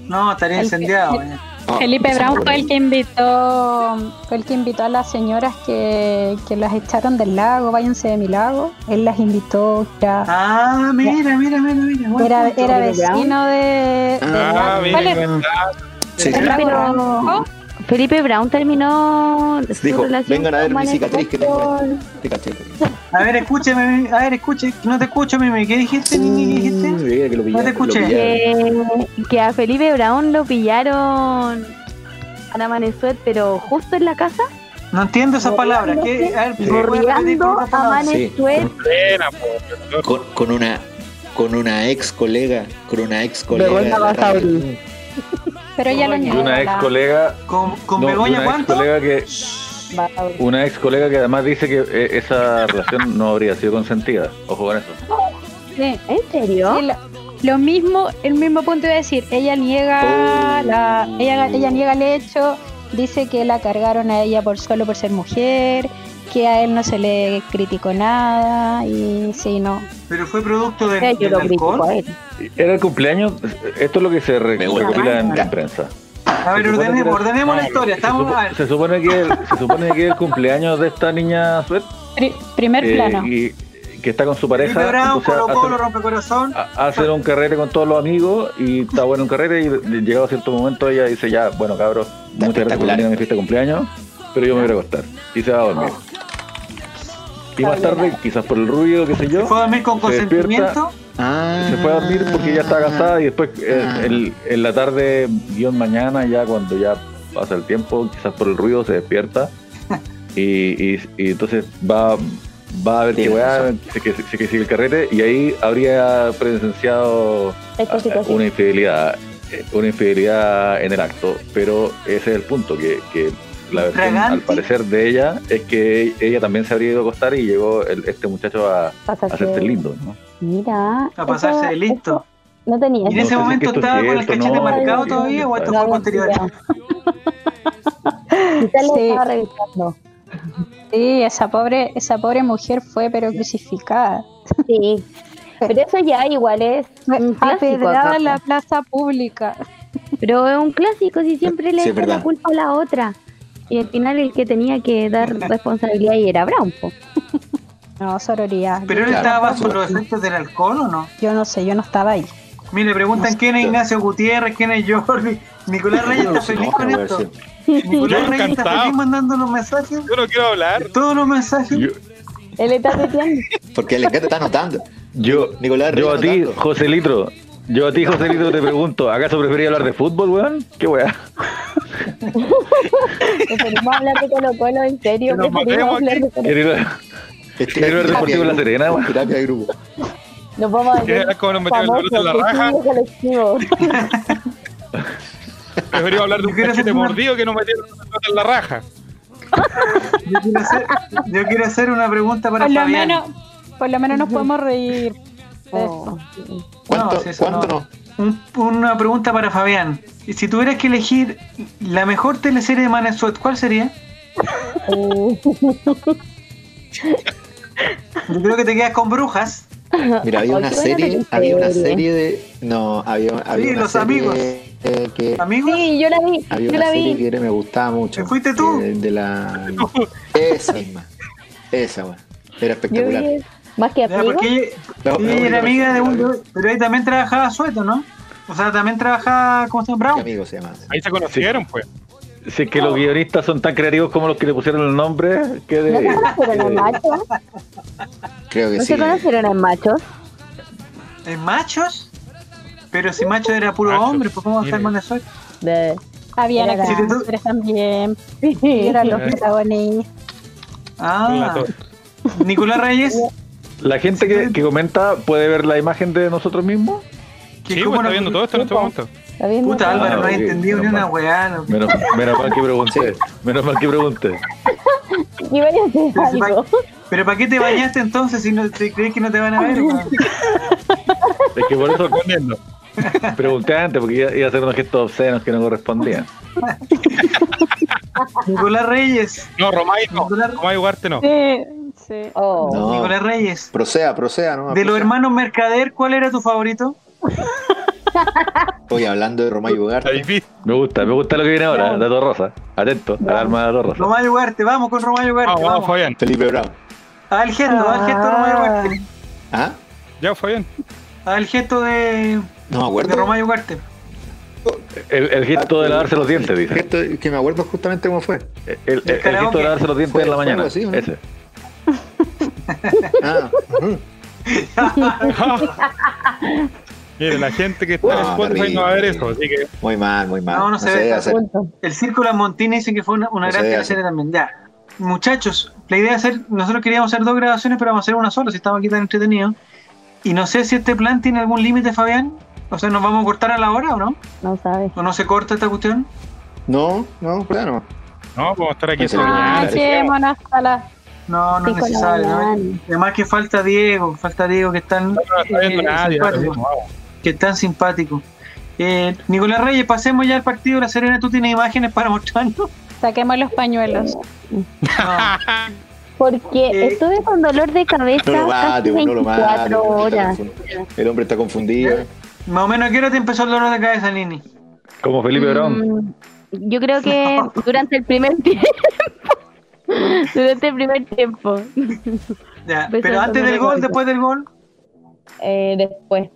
No, estaría incendiado. el- eh. Ah, Felipe Brown fue el que invitó, fue el que invitó a las señoras que, que las echaron del lago, váyanse de mi lago. Él las invitó, era, Ah, mira, mira, mira, mira. era, era vecino de, de Ah, la- mira, ¿cuál es? Sí. ¿El lago Pero- rojo? Felipe Brown terminó su Dijo, relación vengan a ver mi cicatriz que tengo de cachete. A ver, escúcheme, a ver, escuche. No te escucho, Mimi. ¿Qué dijiste, Mimi? ¿Qué dijiste? Mm, mira que lo pillaron, te escuché. que, que a Felipe Brown lo pillaron a la Manesuet, pero justo en la casa, No entiendo esas palabras. ¿Qué? A ver, ¿me puede repetir borreando por a favor? Manesuet. Po. con, con una con una ex colega, con una ex colega. De. Pero ella lo Y Y niega. una ex colega, ¿Con, con no, Begoña una ex cuánto? colega que una ex colega que además dice que eh, esa relación no habría sido consentida. Ojo con eso. Sí. ¿En serio? Sí, lo, lo mismo, el mismo punto iba a decir, ella niega Oh. la, ella, ella niega el hecho, dice que la cargaron a ella por solo por ser mujer, que a él no se le criticó nada y sí, no. Pero fue producto del, Yo del lo critico alcohol. a él. Era el cumpleaños, esto es lo que se recopila en, Ah. en prensa. A ver, Se ordenemos, la historia. Se, Estamos supo- a ver. se supone que se supone que el cumpleaños de esta niña Suet Pri- primer eh, plano. y que está con su pareja, Colo Colo, rompe corazón. hacen un carrete con todos los amigos y está bueno un carrete y llegado a cierto momento ella dice ya, bueno cabros, muchas gracias por venir a mi fiesta de cumpleaños, pero yo me voy a acostar y se va a dormir. Y más tarde, quizás por el ruido, qué sé yo, ¿Fue a dormir con se consentimiento? Ah, se fue a dormir porque ella estaba cansada y después eh, Ah. el- en la tarde, guion mañana, ya cuando ya pasa el tiempo, quizás por el ruido se despierta. Y, y- y entonces va, va a ver qué weá, se que, se que sigue el carrete y ahí habría presenciado ah, una infidelidad, eh, una infidelidad en el acto, pero ese es el punto, que, que la versión al parecer de ella es que ella también se habría ido a acostar y llegó el- este muchacho a, hacerse lindo, ¿no? Mira. A pasarse eso- de listo. eso No tenía. Y en No ese si momento es que esto estaba es con el cachete no, marcado no, todavía o esto fue posterior. Quizás lo Sí. estaba revisando. Sí, esa pobre, esa pobre mujer fue pero crucificada. Sí. Pero eso ya igual es un clásico. Acá, en la plaza pública. Pero es un clásico si siempre le Sí, echa la culpa a la otra. Y al final el que tenía que dar responsabilidad y era Brown. po. No, sororidad. ¿Pero él Claro. estaba bajo los efectos del alcohol o no? Yo no sé, yo no estaba ahí. Mire, preguntan quién es Ignacio Gutiérrez, quién es Jordi. Nicolás Reyes está feliz con No, esto. Nicolás Reyes está feliz mandando los mensajes. Yo no quiero hablar. Todos los mensajes. Yo, Él está tuiteando. Porque el encanta está anotando. yo, Nicolás yo a Reyes ti. José Litro, yo a ti, José Litro, te pregunto, ¿acaso preferís hablar de fútbol, weón? ¿Qué weá? Preferimos hablar de Colo Colo, en serio. Que nos Preferimos hablar de Colo ¿Querés Este ¿Quieres ver terapia Deportivo de La Serena? Terapia de grupo. Nos vamos a hacer ¿Cómo nos en la raja? Prefería hablar de un Yo quiero cachete hacer una- mordido que no metieron en la raja. Yo quiero hacer, yo quiero hacer una pregunta para Por lo Fabián. menos, por lo menos nos podemos reír. de Oh, esto. ¿Cuánto, No, si eso ¿cuánto no. no? Un- una pregunta para Fabián. Si tuvieras que elegir la mejor teleserie de Manesuet, ¿cuál sería? uh, Yo creo que te quedas con Brujas. Mira, había una serie, había una serie de. No, había, había Sí, una los serie amigos. eh, que Amigos, sí, yo la vi, había yo una la serie vi. que me gustaba mucho. ¿Te fuiste tú? De, de la. Esa misma. Esa, weón. Era Yo espectacular. Más que ya, amigos. porque ella, La- la ella única era amiga de un. Pero ahí también trabajaba Sueto, ¿no? O sea, también trabajaba, ¿cómo se llama? ¿Qué Brown. amigo se llama? Ahí se conocieron, pues. Si es que los guionistas son tan creativos como los que le pusieron el nombre, que ¿No de. se conocieron en machos? Creo que ¿No sí. se conocieron en machos? ¿En machos? Pero si macho era puro Machos, hombre, pues ¿cómo va a. Manesuet? De... Habían Era- Si te también. Y eran los protagonistas. Ah, La Nicolás Reyes. La gente que, que comenta puede ver la imagen de nosotros mismos. Sí, cómo pues está viendo todo esto en este momento. Puta, Álvaro, no Ah, he ok, entendido ni una weá. no. Menos, menos mal que pregunté. Menos mal que pregunté. Y pa- algo. Pero ¿para qué te bañaste entonces si no te crees que no te van a ver? Es que por eso Respondiendo. pregunté antes, porque iba, iba a hacer unos gestos obscenos que no correspondían. Nicolás Reyes. No, Romay no. Nicolás, Romay Ugarte no. Sí, Oh, No. Nicolás Reyes. Proceda, proceda, ¿no? De los hermanos Mercader, ¿cuál era tu favorito? Hoy hablando de Romay Está Ugarte. Me gusta, me gusta lo que viene ahora, Dato Rosa. Atento, al arma de Dato Rosa. Romayo Ugarte, vamos con Romayo Ugarte. Vamos, Fabián. Felipe Brown. Haz el gesto, haz el gesto de Romayo Ugarte. ¿Ah? Ya, Fabián. Haz el gesto de, No me de acuerdo. Romayo Ugarte. El, el gesto de lavarse los dientes, dice. Que me acuerdo justamente cómo fue. El, el- el karaoke. gesto de lavarse los dientes Fue- en la mañana. algo así, ¿no? Ese. Ah. Mire, la gente que está en Ah, Spotify terrible. no va a ver eso, así que muy mal, muy mal. No, no se ve, hacer. El Círculo de Montini dice que fue una, una No gran sé, teleserie también. Ya. Muchachos, la idea es hacer, nosotros queríamos hacer dos grabaciones, pero vamos a hacer una sola, si estamos aquí tan entretenidos. Y no sé si este plan tiene algún límite, Fabián. O sea, ¿nos vamos a cortar a la hora o no? No sabes. ¿O no se corta esta cuestión? No, no, claro. no, podemos estar aquí. Ah, hasta la. No, no es necesario. ¿no? Además que falta Diego, falta Diego que están No está viendo eh, nadie. vamos. que están simpáticos. Eh, Nicolás Reyes, pasemos ya al partido de la Serena. ¿Tú tienes imágenes para mostrarnos? Saquemos los pañuelos. No. Porque Eh, estuve con dolor de cabeza No lo casi mate, no lo mate. 24 el hombre está horas. confundido. El hombre está confundido. Más o menos, ¿a qué hora te empezó el dolor de cabeza, Nini? Como Felipe Brown. Mm, Yo creo que durante el primer tiempo. durante el primer tiempo. Ya. Pero antes del de gol, después del gol. Eh, después.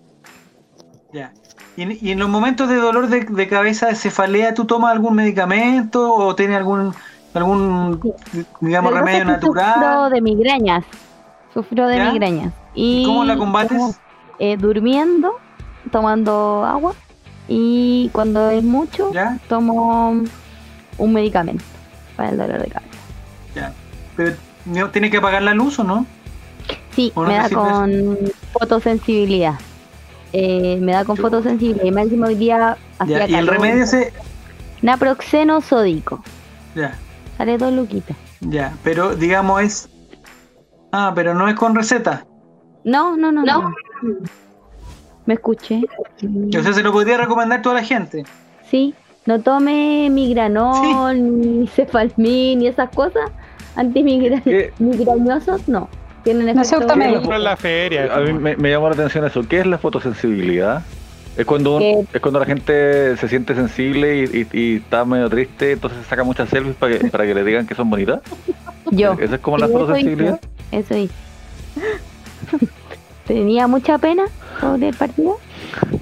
Ya. ¿Y en, y en los momentos de dolor de, de cabeza, de cefalea, tú tomas algún medicamento o tienes algún, algún digamos, remedio que Sufro natural? de migrañas. Sufro de ¿Ya? migrañas. Y ¿Cómo la combates? eh, durmiendo, tomando agua. Y cuando es mucho, ¿Ya? tomo un medicamento para el dolor de cabeza. Pero ¿no ¿tienes que apagar la luz o no? Sí, ¿O no me da con fotosensibilidad. Eh, me da con fotosensibilidad. Y máximo hoy día hacía Ya. Y el remedio se. Naproxeno sódico. Ya. Sale dos luquitas. Ya. Pero digamos es. Ah, pero no es con receta. No, no, no, no. Me escuché. O sea, se lo podría recomendar toda la gente. Sí, no tome migranol, ni cefalmin, ni esas cosas antimigra- ¿Qué? migrañosos, no. Tienen No se efecto. Comprar la feria. A mí me, me llamó la atención eso. ¿Qué es la fotosensibilidad? Es cuando, un- es cuando la gente se siente sensible y, y- y está medio triste, entonces se saca muchas selfies para que, para que le digan que son bonitas. Yo. ¿Esa es como la fotosensibilidad? Eso hice. Tenía mucha pena sobre el partido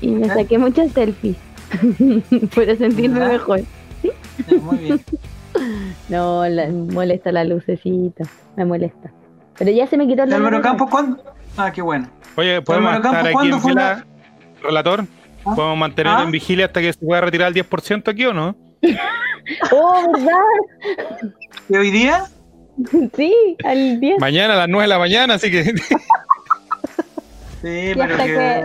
y me saqué muchas selfies para sentirme mejor. Ya, muy bien. No, la, molesta la lucecita, me molesta. Pero ya se me quitó el ¿Y dolor Álvaro Campos cuándo? Ah, qué bueno. Oye, podemos Campos, estar aquí ¿cuándo en la- relator. ¿Ah? ¿Podemos mantenerlo ¿Ah? en vigilia hasta que se pueda retirar el 10% aquí o no? Oh, ¿verdad? ¿Y hoy día? Sí, al 10. Mañana a las 9 de la mañana, así que Sí, pero que. que- a-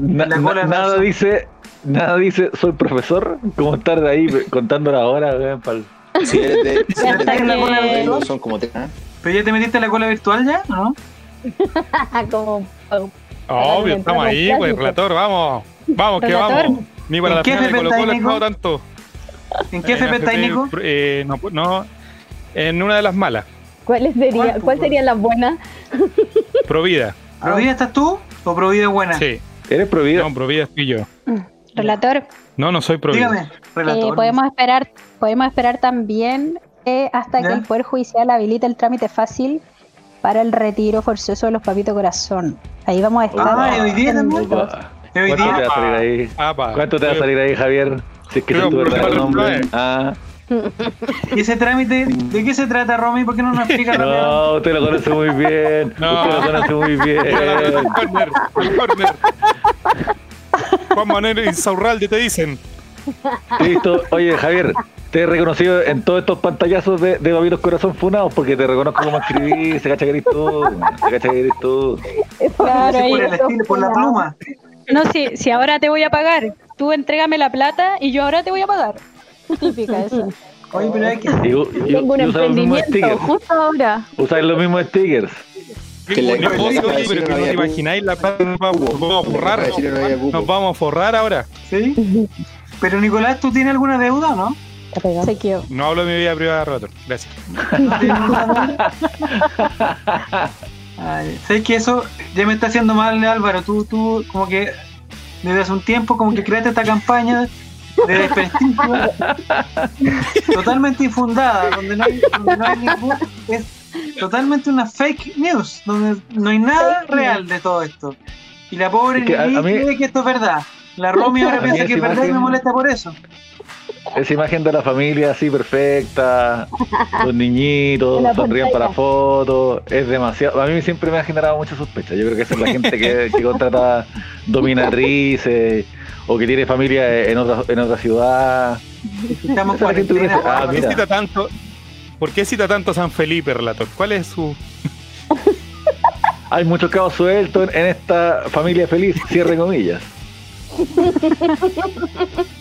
Na- La na- cola nada dice, nada dice, soy profesor, como estar de ahí contando la hora, weón, pa'l- Si eres de, si eres hasta de- que- no son como te. ¿ah? ¿Pero ya te metiste en la cola virtual ya? ¿o ¿No? como Obvio, estamos ahí, Clásico. pues, relator, vamos. Vamos, que vamos. Ni para ¿En la qué final de FP Colo Colo he técnico? jugado tanto. ¿En qué FP FP, técnico? eh, no, no, en una de las malas. ¿Cuáles sería, ¿Cuál, ¿Cuál serían las buenas? Provida. ¿Provida estás tú o Provida es buena? Sí. ¿Eres prohibido? No, Provida estoy yo. Relator, No, no soy Provida. Dígame, relator. eh, podemos esperar, podemos esperar también eh, hasta ¿Ya? que el Poder Judicial habilite el trámite fácil para el retiro forzoso de los papitos corazón. Ahí vamos a estar. Ah, ¿y hoy día hoy ¿Cuánto te va a salir ahí? Apa. ¿Cuánto te va a salir ahí, Javier? Si es que Creo es tu verdadero nombre. Ah, ¿Y ese trámite? ¿De qué se trata, Romy? ¿Por qué no nos explica no, usted lo conoce muy bien. No. Usted lo conoce muy bien. Juan Manuel Insaurralde te dicen. Listo. Oye, Javier, te he reconocido en todos estos pantallazos de, de Babilos Corazón Funados porque te reconozco como escribí, se cacha que eres tú, se cacha que eres tú. Claro, Ese ahí- por el estilo, por la pluma. No, si, si ahora te voy a pagar, tú entrégame la plata y yo ahora te voy a pagar. Típica esa. Oye, pero hay que... Y, y- Tengo un y usa los mismos emprendimiento stickers. justo ahora. Usáis los mismos stickers. Que negocio, pero que no te imagináis la plata que nos vamos a forrar. Nos vamos a forrar ahora. ¿Sí? Pero Nicolás, ¿tú tienes alguna deuda o no? No hablo de mi vida privada, relator. Gracias. ¿No tienes ninguna deuda? Ay, ¿Sabes que eso ya me está haciendo mal, Álvaro? Tú, tú, como que desde hace un tiempo, como que creaste esta campaña de desprestigio totalmente infundada, donde no hay, donde no hay ningún. Es totalmente una fake news, donde no hay nada real de todo esto. Y la pobre Es que a- Lili a mí- cree que esto es verdad. La Romy ahora piensa que es verdad y me molesta por eso. Esa imagen de la familia así perfecta, los niñitos, sonrían para fotos, es demasiado. A mí siempre me ha generado mucha sospecha. Yo creo que esa es la gente que, que contrata dominatrices o que tiene familia en otra, en otra ciudad. Estamos Esa es la gente que cuarentena. dice, ah, ¿Por qué mira. cita tanto? ¿Por qué cita tanto a San Felipe, relator? ¿Cuál es su.? Hay muchos cabos sueltos en, en esta familia feliz, cierre comillas.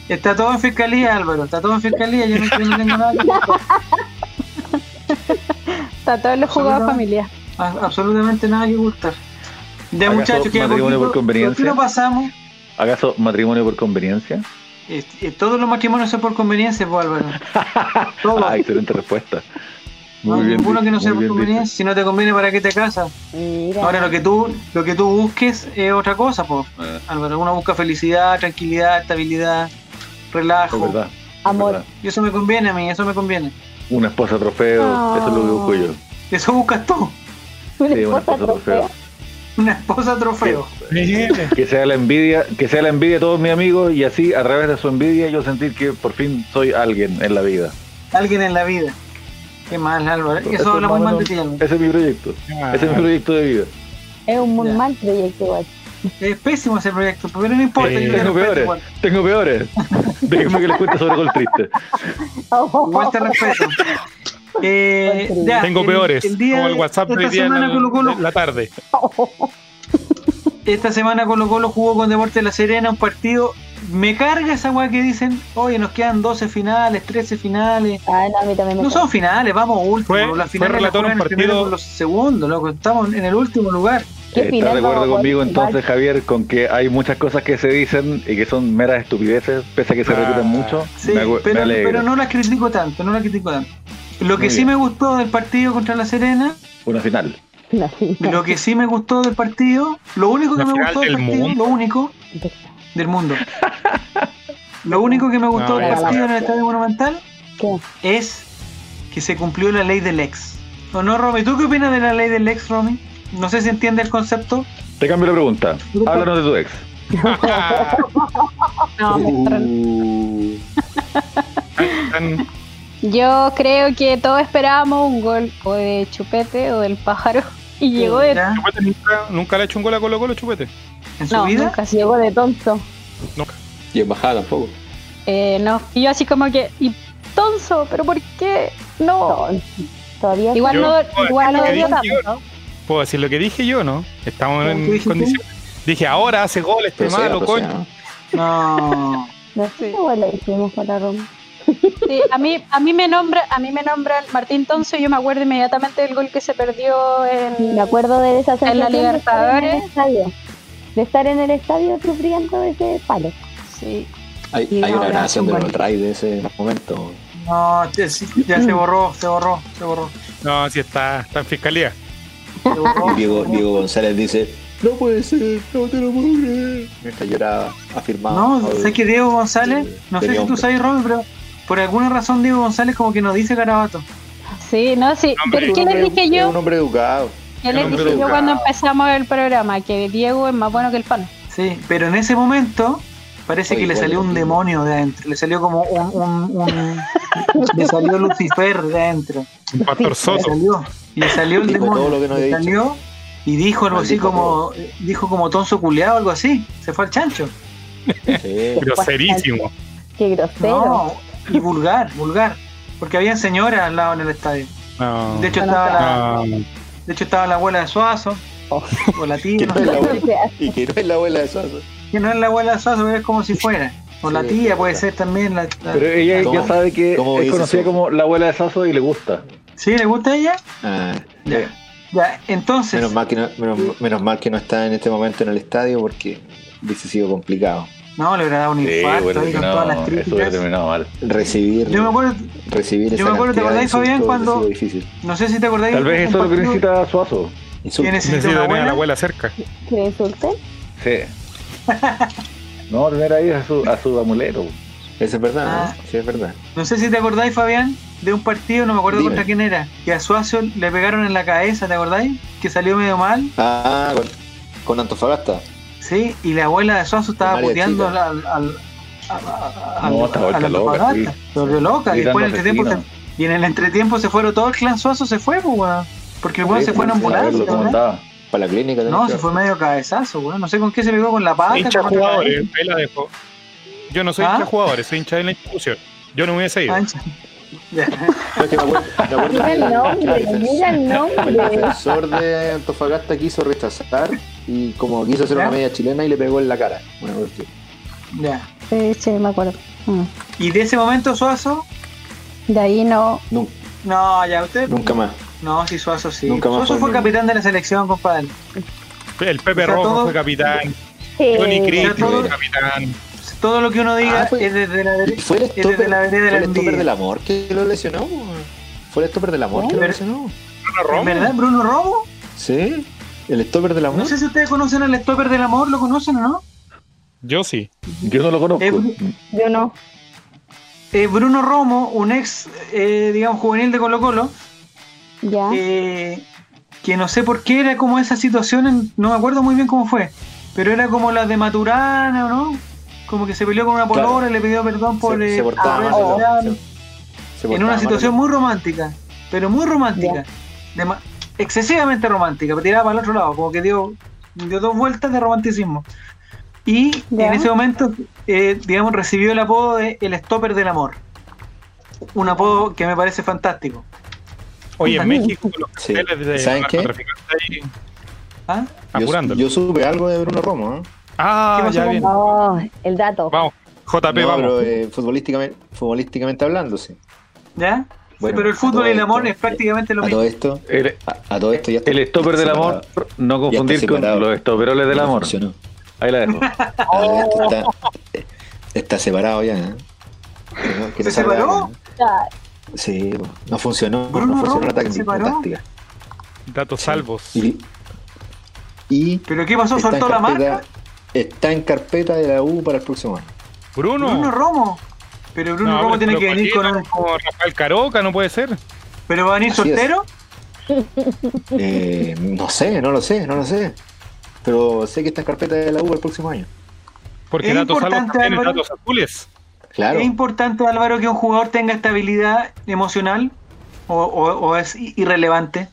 Está todo en fiscalía, Álvaro. Está todo en fiscalía. Yo no, yo no tengo nada que Está todos los jugados familia. a- absolutamente nada que ocultar. De ¿Acaso muchachos que matrimonio por conveniencia? ¿Por qué no pasamos? ¿Acaso matrimonio por conveniencia? Eh, eh, todos los matrimonios son por conveniencia, pues Álvaro. Todos. Ah, excelente respuesta. Muy bien. ninguno dicho, que no sea por conveniencia. dicho. Si no te conviene, ¿para qué te casas? Mira. Ahora lo que tú, lo que tú busques es otra cosa, pues, Álvaro. Uno busca felicidad, tranquilidad, estabilidad, Es relajo. verdad. es Amor. verdad. Y eso me conviene a mí, eso me conviene. Una esposa trofeo, eso es lo que busco yo. Eso buscas tú. Una Sí, una esposa esposa trofeo. trofeo. Una esposa trofeo. Que sea la envidia, que sea la envidia de todos mis amigos y así a través de su envidia yo sentir que por fin soy alguien en la vida. Alguien en la vida. Qué mal, Álvaro. Eso Eso habla más muy mal de ti, Álvaro. Ese es mi proyecto. Ah, Ese es mi proyecto de vida. Es un muy Ya. mal proyecto igual. Es pésimo ese proyecto, pero no importa. Eh, yo Tengo peores, igual. tengo peores. Déjenme que les cuente sobre Gol Triste. Igual te respeto. Eh, ya, Tengo el- peores, el día como el de- WhatsApp de esta hoy día en semana la, Colo Colo, en la tarde. esta semana Colo Colo jugó con Deportes de La Serena un partido. Me carga esa weá que dicen, oye, nos quedan 12 finales, 13 finales. Ah, no, a mí también me No son finales, vamos último. Fue- las fue finales las relator un partido- con los segundos, loco. Estamos en el último lugar. ¿Qué ¿Estás final de acuerdo conmigo entonces, Javier, con que hay muchas cosas que se dicen y que son meras estupideces, pese a que se Ah, repiten mucho? Sí, me, agu- me pero, pero no las critico tanto, no las critico tanto. Lo que Muy sí bien. me gustó del partido contra La Serena Una final. Lo que sí me gustó del partido, lo único que La me gustó del del partido, mundo. lo único del mundo. Lo único que me gustó No, del partido en el Estadio Monumental ¿Qué? es que se cumplió la ley del ex. ¿O no, Romy? ¿Tú qué opinas de la ley del ex, Romy? No sé si entiende el concepto. Te cambio la pregunta. Háblanos de tu ex. No. Uh, Yo creo que todos esperábamos un gol o de Chupete o del pájaro y llegó de... Chupete nunca, nunca le ha hecho un gol a Colo Colo, Chupete. ¿En su No, vida? nunca sí. Llegó de tonto. Nunca. y en bajada tampoco. Eh, no, y yo así como que, y Tonso, pero ¿por qué? No. Todavía Igual Yo no, igual no tanto. yo, ¿no? Puedo decir lo que dije yo, ¿no? Estamos ¿Qué en condiciones. Dije, ahora hace gol este malo, coño. ¿no? No. No sé igual la hicimos para Roma. Sí, a mí, a mí me nombra, a mí me nombran Martín Tonso y yo me acuerdo inmediatamente del gol que se perdió en Me acuerdo de esa la de estar en el Libertadores. estadio. De estar en el estadio sufriendo ese palo. Sí. Hay, hay una grabación de los Ray de ese momento. No, ya, sí, ya se borró, se borró, se borró. No, si está, está en fiscalía. Diego, González dice, no puede ser, no te lo puedo creer. Mientras lloraba, afirmaba. No, sé que Diego González, no sé de si tú sabes, Robin, pero por alguna razón Diego González como que no dice garabato. Sí, no, sí. Hombre, ¿Pero qué les dije Es yo? un hombre educado. ¿Qué les dije yo cuando empezamos el programa? Que Diego es más bueno que el pan. Sí, pero en ese momento parece Oye, que le salió un demonio de adentro, le salió como un, un, un- le salió Lucifer de adentro. Un pastor Le Soto. salió, le salió el Dijo demonio, todo lo que no le dicho. salió y dijo algo así como, dijo como tonso culeado, algo así, se fue al chancho. Sí. Groserísimo. Qué grosero. No, y vulgar, vulgar, porque habían señoras al lado en el estadio. No. De hecho estaba la, No. de hecho estaba la abuela de Suazo, Oh. o la tía, Que no la abuela. Y que no es la abuela de Suazo. que no es la abuela de Suazo, pero es como si fuera. O la Sí, tía es puede ser también la, la- Pero ella ¿Cómo? ya sabe que ¿Cómo es conocida como la abuela de Sazo y le gusta. ¿Sí le gusta a ella? Ah, Ya. Ya, entonces. menos, mal que no, menos, menos mal que no está en este momento en el estadio porque hubiese sido complicado No, le hubiera dado un Sí, infarto ahí con todas las terminado, eso hubiera críticas. terminado mal. recibir Yo me acuerdo, recibir yo me acuerdo, ¿te acordás, Fabián, cuando- no sé si te acordáis. Tal vez eso es lo que necesita Suazo. Que necesita una tener a abuela. la abuela cerca. ¿Que le insulten? Sí. No, tener ahí a su, a su amuleto. eso es verdad Ah. ¿no? sí es verdad No sé si te acordáis, Fabián, de un partido, no me acuerdo Dime. contra quién era, que a Suazo le pegaron en la cabeza, ¿te acordáis? Que salió medio mal, ah con, con Antofagasta sí, y la abuela de Suazo estaba puteando Chica. al. al, a- a- No, al- vuelta al loca, Antofagasta. sí. Se volvió loca. Y, después en el entretiempo asesino. se- y en el entretiempo se fueron todo el clan Suazo, se fue, pues, weón. Porque el weón Sí, se fue en a ambulancia, para la clínica No, se fue medio cabezazo, weón. No sé con qué se pegó con la pata. hincha jugadores, ahí la dejo. Yo no soy ¿Ah? hincha jugadores, soy hincha de la institución. Yo no me hubiese ido. Ya. Mira el el- nombre, el mira el el nombre. defensor de Antofagasta quiso rechazar y como quiso hacer ¿Ya? una media chilena y le pegó en la cara cosa así. Ya. Sí, sí, me acuerdo. Mm. Y de ese momento Suazo, De ahí no. Nun- no, ya usted. nunca más No, sí, Suazo sí. Nunca más Suazo fue mismo. capitán de la selección, compadre. El Pepe O sea, Rojo todo- fue capitán, Sí. Johnny Cristo todo- fue capitán. Todo lo que uno diga Ah, fue- es desde la Y fue el desde stopper, la vereda de fue la el stopper envidia. del amor que lo lesionó. Fue el stopper del amor que lo lesionó. Bruno Romo. ¿En verdad, Bruno Romo? Sí, el stopper del amor. No sé si ustedes conocen al stopper del amor, ¿lo conocen o no? Yo sí. Yo no lo conozco. Eh, Yo no. Eh, Bruno Romo, un ex, eh, digamos, juvenil de Colo Colo, Ya. eh, que no sé por qué era como esa situación, en- no me acuerdo muy bien cómo fue, pero era como la de Maturana, ¿o no? Como que se peleó con una Claro. polora y le pidió perdón por... se, se portaba mal. el- se- en una situación el- muy romántica, pero muy romántica, dema- excesivamente romántica, pero tiraba para el otro lado, como que dio, dio dos vueltas de romanticismo. Y Ya. en ese momento, eh, digamos, recibió el apodo de el stopper del amor. Un apodo que me parece fantástico. Oye, en México los Sí. carteles de ¿Saben qué? ahí ¿Ah? Yo, apurándolo. yo supe algo de Bruno Romo. ¿eh? Ah, ¿Qué pasó ya bien. Oh, el dato. Vamos, JP, No, vamos. pero eh, futbolísticamente, futbolísticamente hablando, sí. ¿Ya? Bueno, pero el fútbol y el amor esto- es prácticamente lo A mismo. todo esto, El, a, a todo esto ya está. el stopper del amor, no confundir con los estoperoles del No amor. funcionó. Ahí la dejo. Esto está, está separado ya. ¿eh? ¿Se separó? Ya. Sí, no funcionó. Bruno no funcionó se separó. táctica. Datos salvos. Y, y ¿Pero qué pasó? está en ¿Soltó la carpeta- marca? Está en carpeta de la U para el próximo año. Bruno. Bruno Romo. Pero Bruno No, Romo pero tiene que venir con un... como Rafael Caroca, no puede ser. ¿Pero va a venir Así soltero? Eh, no sé, no lo sé, no lo sé. Pero sé que está en carpeta de la U el próximo año. Porque Es datos importante, Álvaro. datos azules. Claro. ¿Es importante, Álvaro, que un jugador tenga estabilidad emocional? ¿O, o- o es i- irrelevante?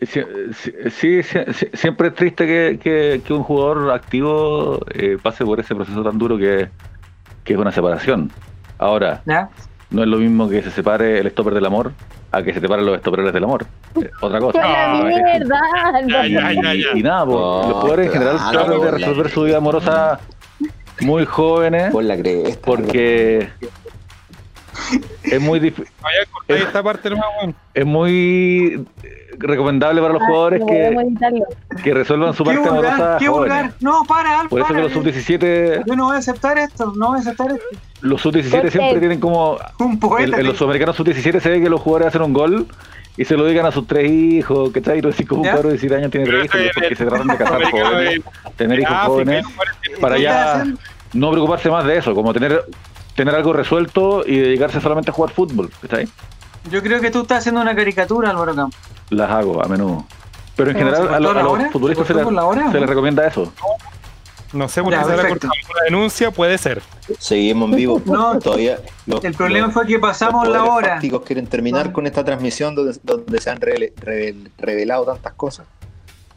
Sí, sí, sí, sí, siempre es triste que, que- que un jugador activo eh, pase por ese proceso tan duro que, que es una separación. Ahora, ¿Ya? no es lo mismo que se separe el stopper del amor a que se te paren los estoperoles del amor. Eh, Otra cosa. Ya. Y nada, pues, No, los jugadores en general claro, tratan de resolver su vida amorosa muy jóvenes Por la cresta. porque es muy dif- Vaya, cortáis esta parte nomás, weón. es muy recomendable para los jugadores No que, que resuelvan su ¡Qué parte vulgar! amorosa ¡Qué jóvenes. vulgar! No, para, Alf, Por eso que para. los sub-17 Yo no voy a aceptar esto, no voy a aceptar esto. los sub-17 Corten. siempre tienen como Un en, poeta. en los sudamericanos sub-17 se ve que los jugadores hacen un gol y se lo digan a sus tres hijos, ¿cachai? Y decís como un cuadro de 17 años tiene tres hijos porque se tratan de casar jóvenes, tener hijos jóvenes, jugadores para ¿Qué estás ya no preocuparse más de eso, como tener tener algo resuelto y dedicarse solamente a jugar fútbol, ¿cachai? Yo creo que tú estás haciendo una caricatura, Álvaro Campos. Las hago a menudo. Pero en Pero, general ¿se a, los- la los hora? futbolistas ¿Se les- la hora, se no? les recomienda eso. No sé por qué se le una denuncia, puede ser. Seguimos en vivo. No, Todavía los- El problema los- fue que pasamos los la hora. fácticos quieren terminar No. con esta transmisión donde, donde se han revelado tantas cosas,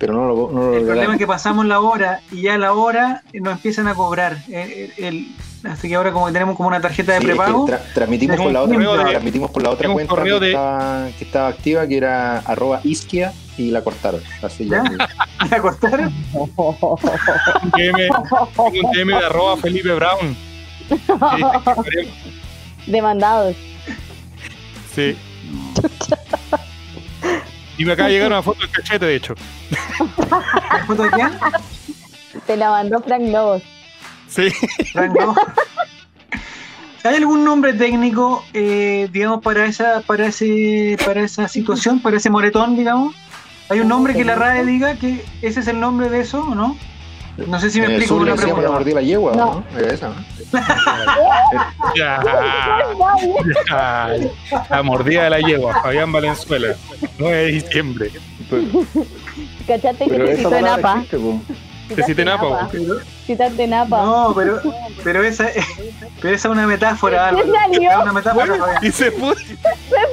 pero no lo, no lo El problema es que pasamos la hora y ya a la hora nos empiezan a cobrar. Eh, el- el- así que ahora como que tenemos como una tarjeta de Sí, es que prepago. tra- transmitimos, por la otra, de- transmitimos por la otra cuenta que, de- estaba, que estaba activa, que era arroba isquia, y la cortaron. Así ya. ¿Ya? ¿La cortaron? Un DM, un DM de arroba Felipe Brown. Demandados. Sí. Y me acaba de llegar una foto del cachete, de hecho. ¿La foto de quién? Te la mandó Frank Lobos. Sí. Frank, no. ¿Hay algún nombre técnico, eh, digamos, para esa, para ese, para esa situación, para ese moretón, digamos? ¿Hay un nombre que la RAE diga que ese es el nombre de eso o no? No sé si me en el explico sur con le pregunta. mordí la yegua, No. ¿no? Era esa, ¿no? Ya, ya. La mordida de la yegua, Fabián Valenzuela. 9 de diciembre. ¿Cachaste que te citó en APA? Te cité en APA, Citaste en APA. No, pero, pero esa, pero esa es una metáfora, ¿Qué Álvaro. salió? Es una metáfora, Fabián. Y se fue. Se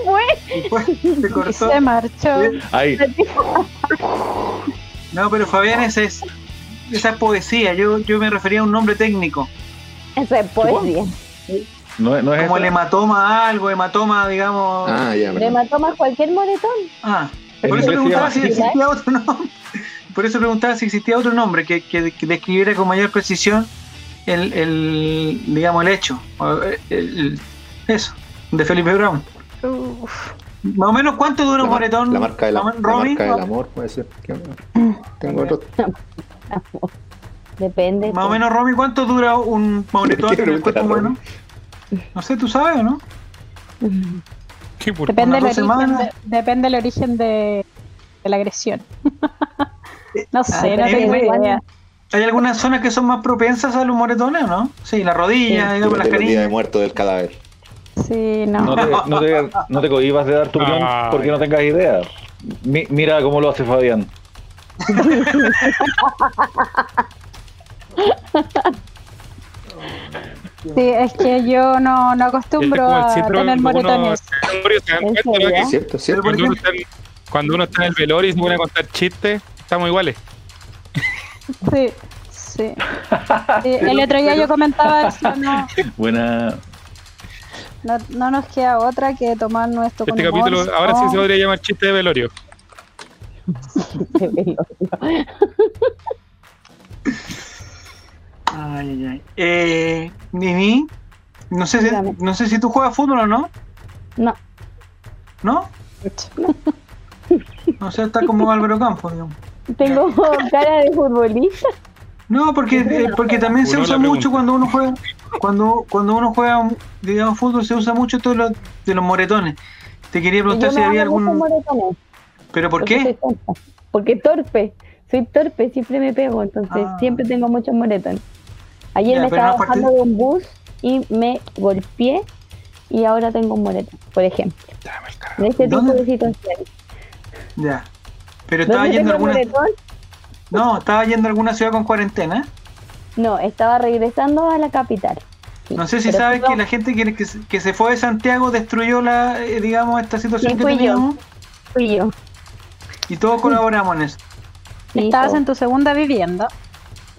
fue. Se Y cortó. se marchó. Ahí, No, pero Fabián, esa es, esa es poesía. Yo, yo me refería a un nombre técnico. Eso es poesía. no, es- no es Como el hematoma algo, hematoma, digamos. Ah, ya, Le perdón. mató más cualquier moretón. Ah, por eso preguntaba si existía otro nombre. Por eso preguntaba si existía otro nombre que, que, que describiera con mayor precisión el, el digamos, el hecho. el- el- eso, de Felipe Brown. Uf. Más o menos, ¿cuánto dura un moretón? la marca, de la, Más o menos, la marca del amor puede ser. ¿Qué onda? Tengo otro. Depende. Más o pues. menos, Romy, ¿cuánto dura un moretón ¿Qué en el cuerpo pregunta, humano? No sé, ¿tú sabes o no? Qué por- Depende del origen, de, depende del origen de, de la agresión. no sé, Ah, no eh, tengo eh, idea. ¿Hay algunas zonas que son más propensas a los moretones o no? Sí, la rodilla, digamos, las del día de muerto del cadáver. Sí, no. No te, no, te, no te cohibas de dar tu opinión Ay. porque no tengas idea. Mi- mira cómo lo hace Fabián. Sí, es que yo no, no acostumbro a tener cuando uno- moretones. Cuando uno, está en, cuando uno está en el velorio y se pone a contar chistes, estamos iguales. Sí, sí. Sí, el otro día yo comentaba eso, no, Buena. No, no nos queda otra que tomarnos esto con Este humor, capítulo ahora sí ¿no? se podría llamar chiste de velorio. Ay, ay, ay. Eh, Nini, no sé, si, no sé si tú juegas fútbol o no. No. ¿No? No sé, está como Álvaro Campos, digamos. Tengo cara de futbolista. No, porque, eh, porque también se usa mucho cuando uno juega, cuando, cuando uno juega, digamos, fútbol, se usa mucho todo lo de los moretones. Te quería preguntar si había algún... moretones, ¿Pero por porque qué? Porque torpe. Soy torpe, siempre me pego, entonces Ah. siempre tengo muchos moretones. Ayer Ya, me estaba no es parte- bajando de un bus y me golpeé y ahora tengo un moretón, por ejemplo. De este tipo de situaciones. Ya. Pero estaba ¿Dónde yendo alguna... moretón? No, estaba yendo a alguna ciudad con cuarentena. No, estaba regresando a la capital. Sí, No sé si sabes que yo- la gente que, que, se- que se fue de Santiago destruyó la, eh, digamos, esta situación que fui yo. teníamos Fui yo. y todos colaboramos en eso. Sí, Estabas en tu segunda vivienda.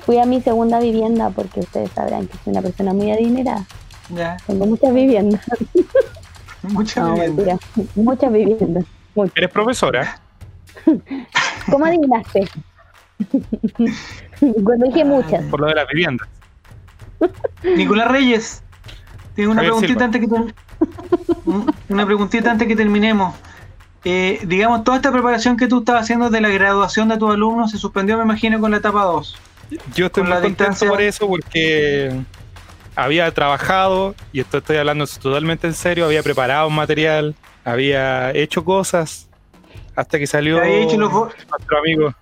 Fui a mi segunda vivienda porque ustedes sabrán que soy una persona muy adinerada. Ya. Tengo muchas viviendas. Mucha No, vivienda. mentira. Muchas viviendas. Muchas. Eres profesora. ¿Cómo adivinaste? Cuando dije muchas. Por lo de las viviendas. Nicolás Reyes, tengo una preguntita antes que una preguntita antes que terminemos. Eh, digamos, toda esta preparación que tú estabas haciendo de la graduación de tus alumnos se suspendió, me imagino, con la etapa 2. Yo estoy Con muy la contento distancia- por eso porque había trabajado, y esto estoy hablando totalmente en serio, había preparado un material, había hecho cosas, hasta que salió hecho nuestro amigo,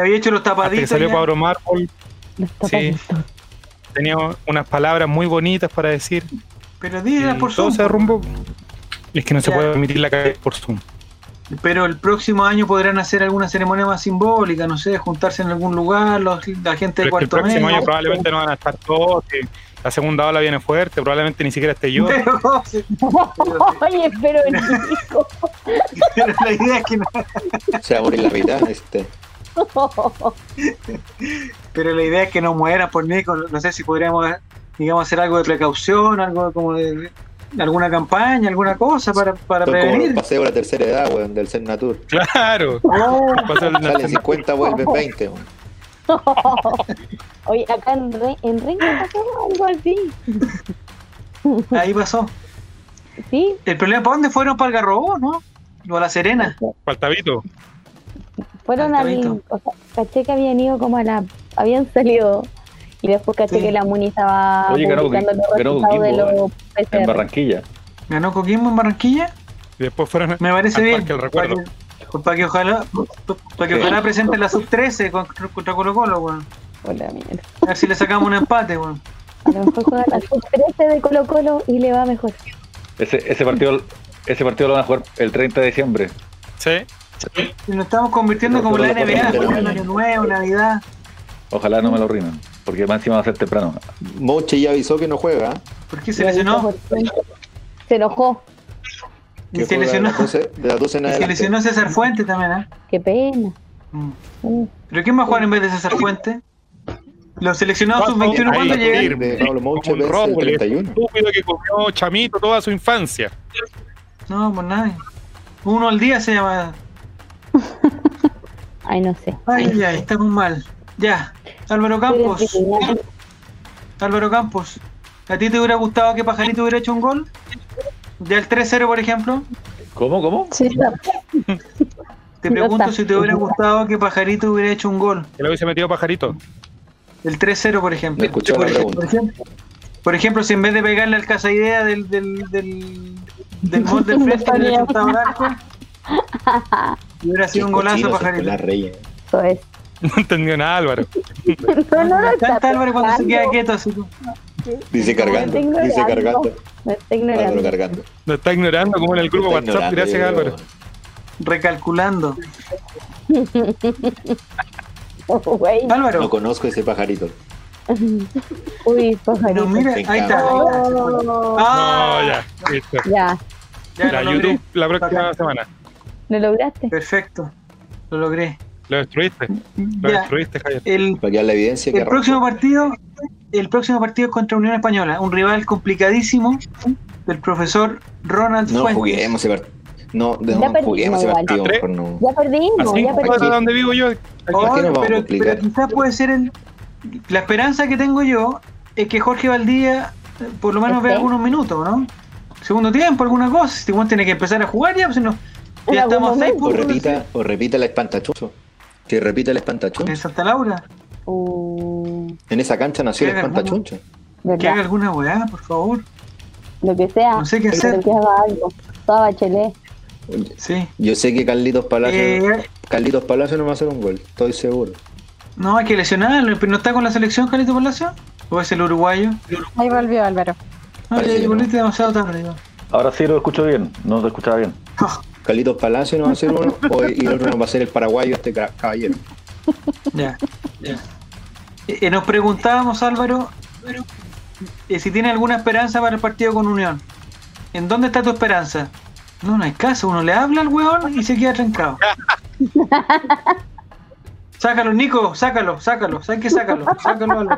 había hecho los hasta que tapaditos. salió. Pablo Los sí, tapaditos. tenía unas palabras muy bonitas para decir, Pero y dígalas por todo Zoom. se derrumbó. Es que no se puede permitir la calle por Zoom. Pero el próximo año podrán hacer alguna ceremonia más simbólica, no sé, juntarse en algún lugar, los- la gente de que el cuarto próximo medio. año probablemente no van a estar todos, la segunda ola viene fuerte, probablemente ni siquiera esté yo. Pero, Oye, pero el chico. pero la idea es que no, Se va a morir la mitad. Este. pero la idea es que no mueran por Nico. No sé si podríamos, digamos, hacer algo de precaución, algo como de, de alguna campaña, alguna cosa para, para Son como los prevenir. paseos de la tercera edad, weón, del Ser Natur. Claro. Pasó el- Salen 50, vuelven 20, weón. Oye, acá en, Re en Renga pasó algo así. Ahí pasó. ¿Sí? El problema, ¿para dónde fueron? Para el Garrobo, ¿no? O a La Serena. Faltavito. Fueron al. O sea, caché que habían ido como a la. Habían salido. Y después caché Sí. que la Muni estaba Oye, ganó ganó resultados de Coquimbo, los En. Barranquilla. ¿Ganó Coquimbo en Barranquilla? Y después fueron Me parece al bien. Parque del Recuerdo. Para que, pues, para que ojalá, para que ojalá presente la sub 13 contra, contra Colo Colo, weón. Hola, mierda. A ver si le sacamos un empate, weón. A lo mejor juega la sub-13 de Colo Colo y le va mejor. Ese, ese partido ese partido lo van a jugar el 30 de diciembre. Sí. Y nos estamos convirtiendo como la NBA, favor. Año Nuevo, Navidad. Ojalá no me lo rinan. Porque más encima va a ser temprano. Moche ya avisó que no juega. ¿Por qué se lesionó? Se enojó. Y Que se de lesionó. las 12 de las 12 en Y se lesionó César Fuente también, ¿eh? Qué pena. Mm. Uh, ¿Pero quién va a jugar en vez de César Fuente? Los seleccionados Paso sub-21, ahí, ¿cuándo llegan? De Pablo un el roble, 31. estúpido que comió chamito toda su infancia. No, pues nadie. Uno al día se llama. ay, no sé. Ay, ya, estamos mal. Ya. Álvaro Campos. Álvaro Campos. ¿A ti te hubiera gustado que Pajarito hubiera hecho un gol? Ya el 3-0, por ejemplo. ¿Cómo? ¿Cómo? Sí, está. Te No pregunto está. si te hubiera gustado que Pajarito hubiera hecho un gol. Que le hubiese metido pajarito. El 3-0, por ejemplo. Por, la ej- pregunta. por ejemplo, por ejemplo, si en vez de pegarle al casa idea del, del, del, del del frente, le arco, hubiera sido un golazo Pajarito. Eso es. No entendió nada, Álvaro. No, no, no. Álvaro cuando se queda quieto así. Dice cargando. Dice cargando. Me está Álvaro ignorando. cargando. Lo está ignorando como en el grupo WhatsApp. Gracias, Álvaro. Recalculando. Güey. Álvaro, No conozco ese pajarito. Uy, pajarito. no, mira, ahí está. Oh, No, Ah, ya. Listo. ya, ya La. YouTube la próxima semana. ¿Lo lograste? Perfecto. Lo logré. Lo destruiste. Lo Ya. destruiste, Javier. El, Para quedar la evidencia que el próximo partido, el próximo partido es contra Unión Española, un rival complicadísimo del profesor Ronald No Fuentes. juguemos ese partido. No, de no juguemos ese partido. Mejor no. Ya perdimos, ya ¿para perdimos. donde vivo yo? ¿Para qué nos vamos a pero, pero quizás puede ser el. La esperanza que tengo yo es que Jorge Valdía eh, por lo menos vea ¿Este? algunos minutos, ¿no? Segundo tiempo, alguna cosa. Si Juan tiene que empezar a jugar ya, pues si no. En Ya estamos seis momento. O puntos repita, o repita el espantachucho. Que repita el en espantachucho. Santa Laura. Uh, En esa cancha nació el espantachucho. Que haga alguna weá, por favor. Lo que sea. No sé qué hacer. que haga algo. Toda bachelet. Sí. Yo sé que Carlitos Palacio, Eh, Carlitos Palacio no va a hacer un gol, estoy seguro. no, hay que lesionarlo. ¿Pero no está con la selección, Carlito Palacio? ¿O es el uruguayo? Ahí volvió Álvaro. No, ya volviste demasiado tarde. Ahora sí lo escucho bien. No te escuchaba bien. Carlitos Palacio no va a hacer uno o- y el otro no va a ser el paraguayo este ca- caballero. Ya, ya. Eh, eh, nos preguntábamos, Álvaro, eh, si tiene alguna esperanza para el partido con Unión. ¿En dónde está tu esperanza? No, no hay caso. Uno le habla al weón y se queda trancado. Sácalo, Nico, sácalo, sácalo. ¿Sabes qué? Sácalo, sácalo,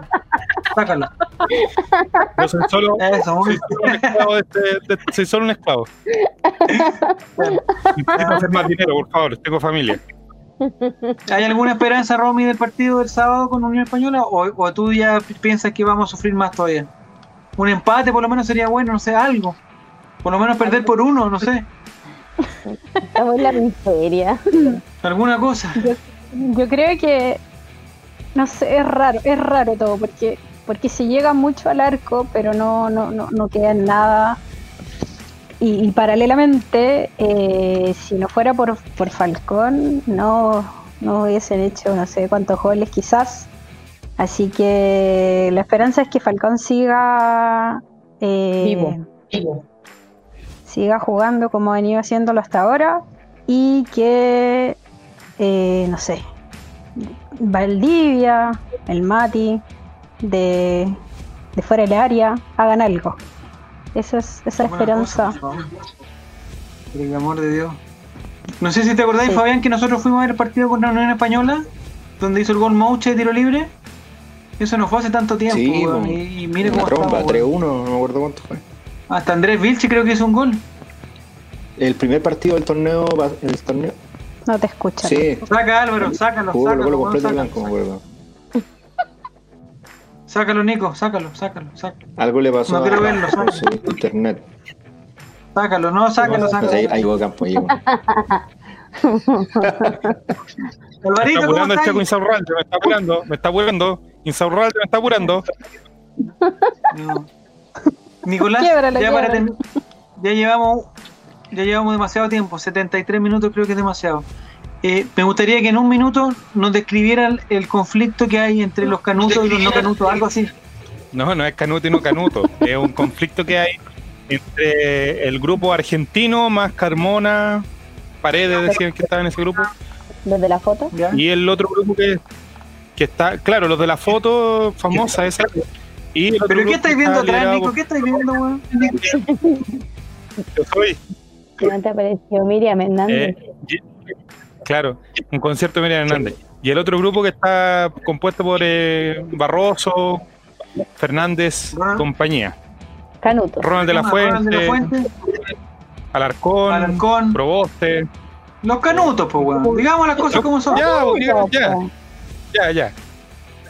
sácalo. Yo soy solo, Eso, soy solo un esclavo de este- de- soy solo un esclavo. Necesito hacer más dinero, por favor, tengo familia. ¿Hay alguna esperanza, Romy, del partido del sábado con Unión Española? ¿O, o tú ya piensas que vamos a sufrir más todavía? Un empate por lo menos sería bueno, no sé, algo. Por lo menos perder por uno, no sé. Estamos en la miseria. Alguna cosa. Yo creo que, no sé, es raro, es raro todo, porque porque se llega mucho al arco, pero no, no, no, no queda en nada. Y, y paralelamente, eh, si no fuera por, por Falcón, no, no hubiesen hecho no sé cuántos goles quizás. Así que la esperanza es que Falcón siga eh, Vivo. siga jugando como ha venido haciéndolo hasta ahora y que, eh, no sé, Valdivia, el Mati, de, de fuera del área, hagan algo. Esa es esa esperanza. cosa, por el amor de Dios. No sé si te acordáis, Sí. Fabián, que nosotros fuimos a ver el partido contra la Unión Española, donde hizo el gol Mouche de tiro libre. Eso no fue hace tanto tiempo, Sí, po. y, y mire cómo tromba, estamos, 3-1, weón. no me acuerdo cuánto fue. Hasta Andrés Vilche creo que hizo un gol. El primer partido del torneo, el torneo. No te escuchan. Sí, Saca Álvaro, sácalo, jugó Colo sácalo, Colo weón, completo sácalo, blanco, me acuerdo. sácalo, Nico, sácalo, sácalo, sácalo, Algo le pasó No a, quiero verlo, con su internet. sácalo, no, sácalo, sé, sácalo. ahí, ahí Campo, ahí llegó. Me Alvarito, está ¿cómo apurando el estás? Chaco Insaurralde, me está apurando, me está apurando. Insaurralde me está apurando. No. Nicolás, para ya llevamos ya llevamos demasiado tiempo, 73 minutos creo que es demasiado. Eh, me gustaría que en un minuto nos describiera el, el conflicto que hay entre los canutos y los no canutos, algo así. No, no es Canuto y no Canuto. es un conflicto que hay entre el grupo argentino más Carmona, Paredes decían que estaba en ese grupo, Desde la foto. y el otro grupo que, que está, claro, los de la foto famosa esa. Y ¿Pero qué estáis viendo atrás, Nico? ¿Qué estáis viendo, weón? Yo soy. ¿No te apareció Miriam Hernández? Eh, y- claro, un concierto de Miriam Hernández. Y el otro grupo que está compuesto por eh, Barroso, Fernández, Ah. compañía. Canuto. Ronald de la Ronald de la Fuente, Alarcón, Alarcón. Proboste. Los canutos, pues, weón. Digamos las cosas como son. Ya, ya, ya, ya, ya.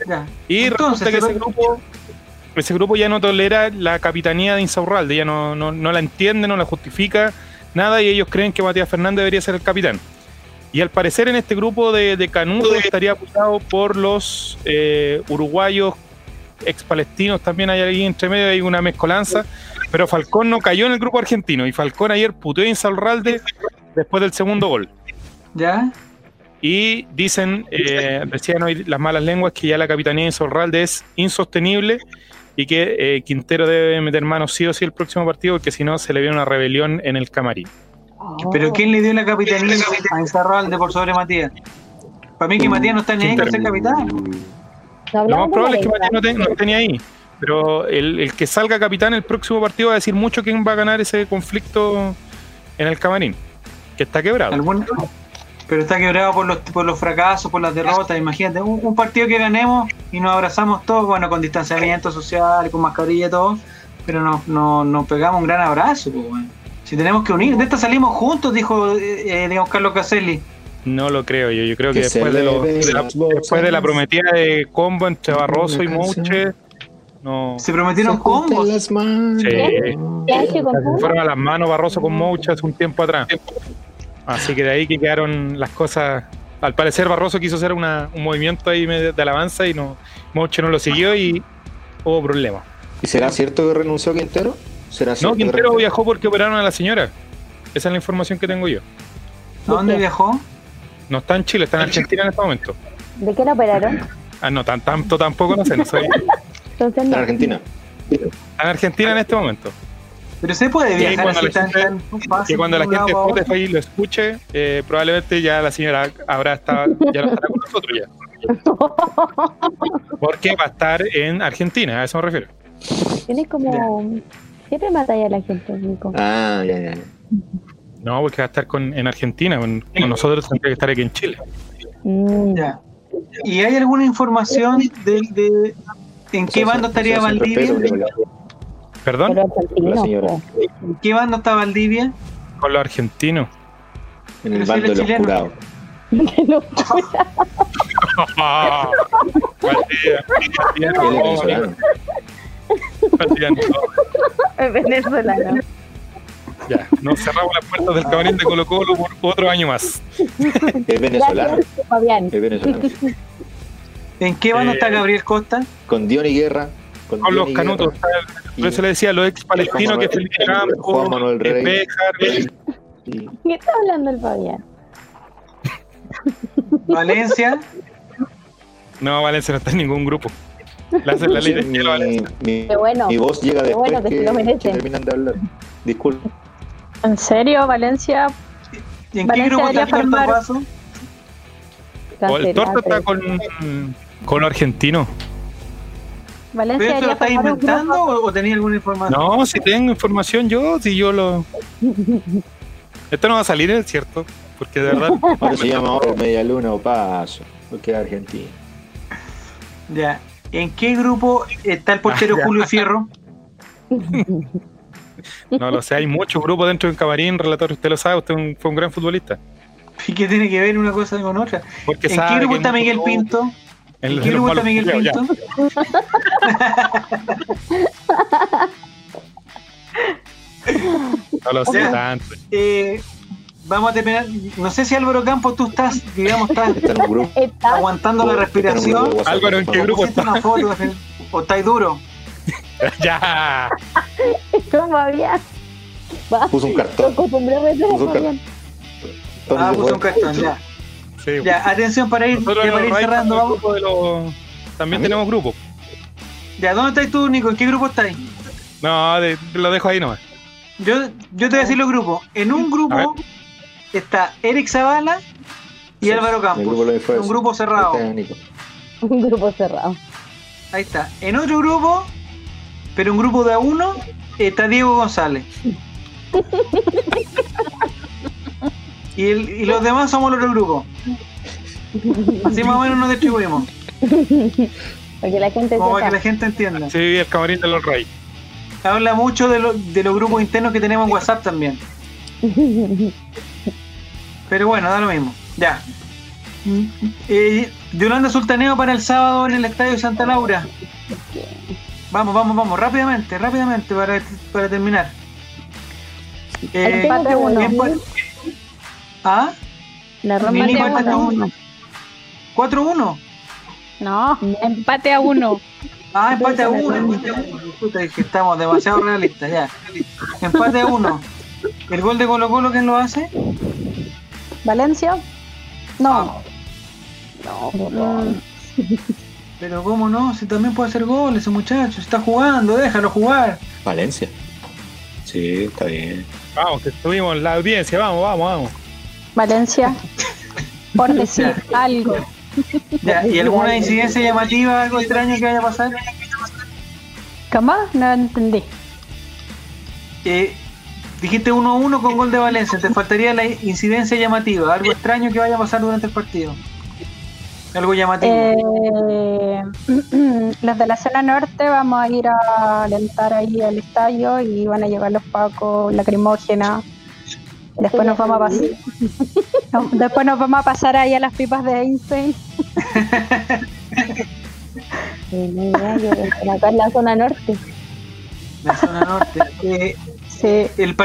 Ya. Y Entonces, resulta que ese grupo, ese grupo ya no tolera la capitanía de Insaurralde, ya no, no, no la entiende, no la justifica, nada, y ellos creen que Matías Fernández debería ser el capitán. Y al parecer en este grupo de, de Canudo estaría apoyado por los eh, uruguayos ex palestinos, también hay ahí entre medio, hay una mezcolanza, pero Falcón no cayó en el grupo argentino, y Falcón ayer puteó a Insaurralde después del segundo gol. ¿Ya? Y dicen, eh, decían hoy las malas lenguas, que ya la capitanía de Insaurralde es insostenible y que eh, Quintero debe meter manos sí o sí el próximo partido, porque si no se le viene una rebelión en el camarín. ¿Pero quién le dio la capitanía a Enzarralde por sobre Matías? Para mí que Matías no está ni ahí con ser capitán. No Lo más probable es que Matías no, esté ni ahí, pero el, el que salga capitán el próximo partido va a decir mucho quién va a ganar ese conflicto en el camarín, que está quebrado. Algún- Pero está quebrado por los, por los fracasos, por las derrotas. Imagínate, un, un partido que ganemos y nos abrazamos todos, bueno, con distanciamiento social, con mascarilla y todo, pero nos, nos, nos pegamos un gran abrazo. pues. Si tenemos que unir, de esta salimos juntos, dijo eh, eh, digamos, Carlos Caselli. No lo creo yo. Yo creo que, después, de, lo- le de la, después de la prometida de combo entre Barroso y Mouche, no. Se prometieron Se combos. las manos. Sí. ¿Qué Se fueron a las manos Barroso con Mouche hace un tiempo atrás. Así que de ahí que quedaron las cosas. Al parecer Barroso quiso hacer una- un movimiento ahí de, de alabanza y no Mouche no lo siguió y hubo problemas. ¿Y será cierto que renunció Quintero? ¿Será No, cierto Quintero viajó porque operaron a la señora. Esa es la información que tengo yo. ¿A dónde viajó? No está en Chile, está en Argentina en este momento. ¿De qué lo operaron? Ah, no, tan, tanto tampoco no sé, no soy. Entonces En. Argentina. Está en Argentina en este momento. Pero se puede viajar cuando así tan, gente- tan fácil. que cuando la gente de. Spotify lo escuche, eh, probablemente ya la señora habrá estado, ya no estará con nosotros ya. Porque va a estar en Argentina, a eso me refiero. Tienes como. Siempre mata a la gente, Nico. Ah, ya, ya. No, porque va a estar con, en Argentina, con, con nosotros tendría que estar aquí en Chile. Mm. Ya. ¿Y hay alguna información de, de- ¿En qué o estaría Valdivia? ¿Perdón? Pero la argentino, señora. po. ¿En qué bando está Valdivia? Con los argentinos. En el bando de los chileno. curados. De los. Valdivia, venezolano. Ya, nos cerramos las puertas del camarín de Colo Colo por otro año más. Es venezolano. Gracias, Fabián. Es venezolano. ¿En qué bando Eh, está Gabriel Costa? Con Diony Guerra. Con, los canutos. Por eso le decía a los ex palestinos que Felipe Juan Campos, Manuel Rey. Bejar, y- ¿Qué está hablando el Fabián? Valencia. No, Valencia no está en ningún grupo. La hace la ley de mi, hielo, Valencia. mi- Qué bueno. mi voz llega Qué después bueno que que, que terminan de hablar. Disculpe. ¿En serio, Valencia? ¿Y en qué Valencia grupo está debería el torta está con, con los argentinos. Valencia ¿Pero esto lo un inventando o, o tenías alguna información? No, si tengo información yo, si yo lo. Esto no va a salir, es cierto. Porque de verdad. Ahora se llama ahora Media Luna o Paso. Porque es Argentina. Ya. ¿En qué grupo está el portero Ah. Julio Fierro? No lo sé, hay muchos grupos dentro del camarín, relator, usted lo sabe, usted fue un gran futbolista. ¿Y qué tiene que ver una cosa con otra? Porque ¿En sabe qué grupo está Miguel Pinto? En ¿En los qué está malos Miguel. Pinto? No lo sé tanto. Eh, vamos a terminar. No sé si Álvaro Campos tú estás, digamos, estás Está aguantando la está en respiración. Álvaro, ¿en qué grupo Pusiste una foto, o estáis duro. ya. Fabián. Va. Puso un cartón. acostumbré a meter a Puso un. Tony Ah, fue. un cartón, ya. Sí. Ya, atención para ir, Nosotros para ir cerrando. Vamos. grupo de los- También tenemos grupo. Ya, ¿dónde estás tú, Nico? ¿En qué grupo estás? No, de- lo dejo ahí nomás. Yo, yo te voy a decir los grupos. En un grupo está Eric Zavala y Sí, Álvaro grupo Campos. Un grupo cerrado. Un grupo cerrado. Ahí está. En otro grupo, pero un grupo de a uno, está Diego González. Y, el- y los demás somos el otro grupo. Así más o menos nos distribuimos. Porque la gente Como para que la gente entienda. Sí, el camarín de los Reyes. Habla mucho de, lo- de los grupos internos que tenemos en WhatsApp también. Pero bueno, da lo mismo. Ya. Eh, Yolanda Sultaneo para el sábado en el Estadio Santa Laura. Vamos, vamos, vamos, rápidamente, rápidamente para, para terminar. Eh, Empate uno. empa- ¿Ah? La Roma Nico, te ¿estás gana. tú? 4-1. No, empate a uno. Ah, empate a 1. Empate a uno. Puta, es que estamos demasiado realistas, ya. Empate a 1. ¿El gol de Colo Colo quién lo hace? ¿Valencia? No. No, Pero cómo no, si también puede hacer gol ese muchacho, está jugando, déjalo jugar. Valencia. Sí, está bien. Vamos, que estuvimos en la audiencia, vamos, vamos, vamos. Valencia. Por decir algo. Ya, ¿Y alguna incidencia llamativa, algo extraño que vaya a pasar? ¿Cómo? No entendí. Eh, dijiste 1-1 con gol de Valencia, te faltaría la incidencia llamativa, algo extraño que vaya a pasar durante el partido. Algo llamativo. Eh, los de la zona norte vamos a ir a alentar ahí al estadio y van a llevar los pacos lacrimógenas. Después nos vamos a pasar. Después nos vamos a pasar ahí a las pipas de Einstein. Yo acá en la zona norte. La zona norte. Eh, Sí. el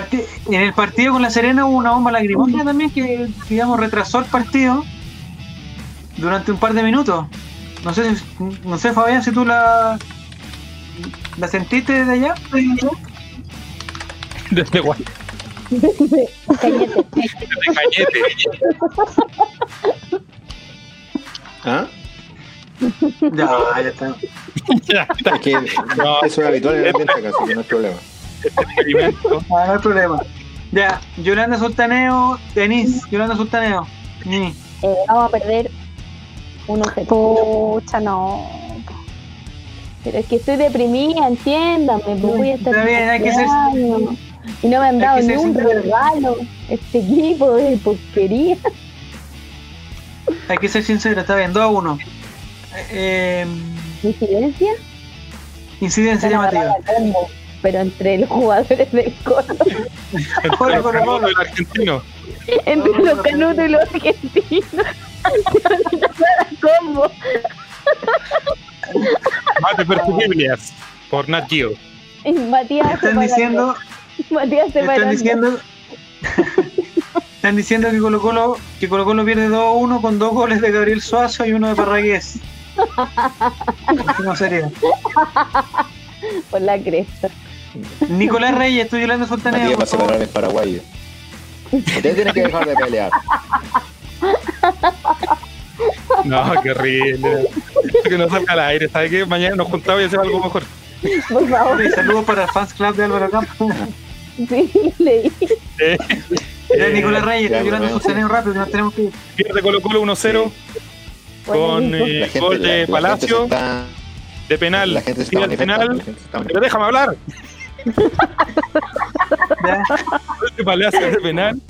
en el partido con la Serena hubo una bomba lacrimógena también que, digamos, retrasó el partido durante un par de minutos. No sé, si- no sé Fabián, si tú la, la sentiste desde allá. Desde Guay, Cañete. Cañete. ¿Ah? Ya, ya está. Ya está, Es que No. es habitual en el que no hay problema. no hay problema. Ya, Yolanda Sultaneo, Denis, Yolanda Sultaneo. Eh, vamos a perder 1-0. Pucha, no. Pero es que estoy deprimida, entiéndame. Pues voy a estar Está bien, hay que ser-. Y no me han dado que ni un regalo. Este equipo de porquería. Hay que ser sincero, está bien, 2 a 1. Eh, ¿Incidencia? Incidencia Van a llamativa. combo, pero entre los jugadores del Colo, Colo, El Colo, Colo. el argentino. entre los canutos y los argentinos. Combo. Mate perfumibles por Nat Geo. Matías Están diciendo, Matías están separando. diciendo, están diciendo que Colo Colo, que Colo Colo pierde 2-1 con dos goles de Gabriel Suazo y uno de Parragués. ¿Cómo sería? por la cresta. Nicolás Reyes, estoy Yolanda Sultaneo. Matías va a separar el paraguayo. Ustedes tienen que dejar de pelear. No, qué horrible. Que no salga al aire, ¿sabes qué? Mañana nos juntamos y hacemos algo mejor. Por favor, Y saludos para el fans club de Álvaro Campos. sí, leí. Eh, Ya, Nicolás Reyes, estoy Yolanda bueno, Sultaneo rápido, que nos tenemos que ir. pierde Colo Colo 1-0 con Buenísimo. eh, La gente, gol la- de la Palacio está- de penal. La gente está el manifestando. penal. la está Pero déjame hablar. Gol de Palacio de penal.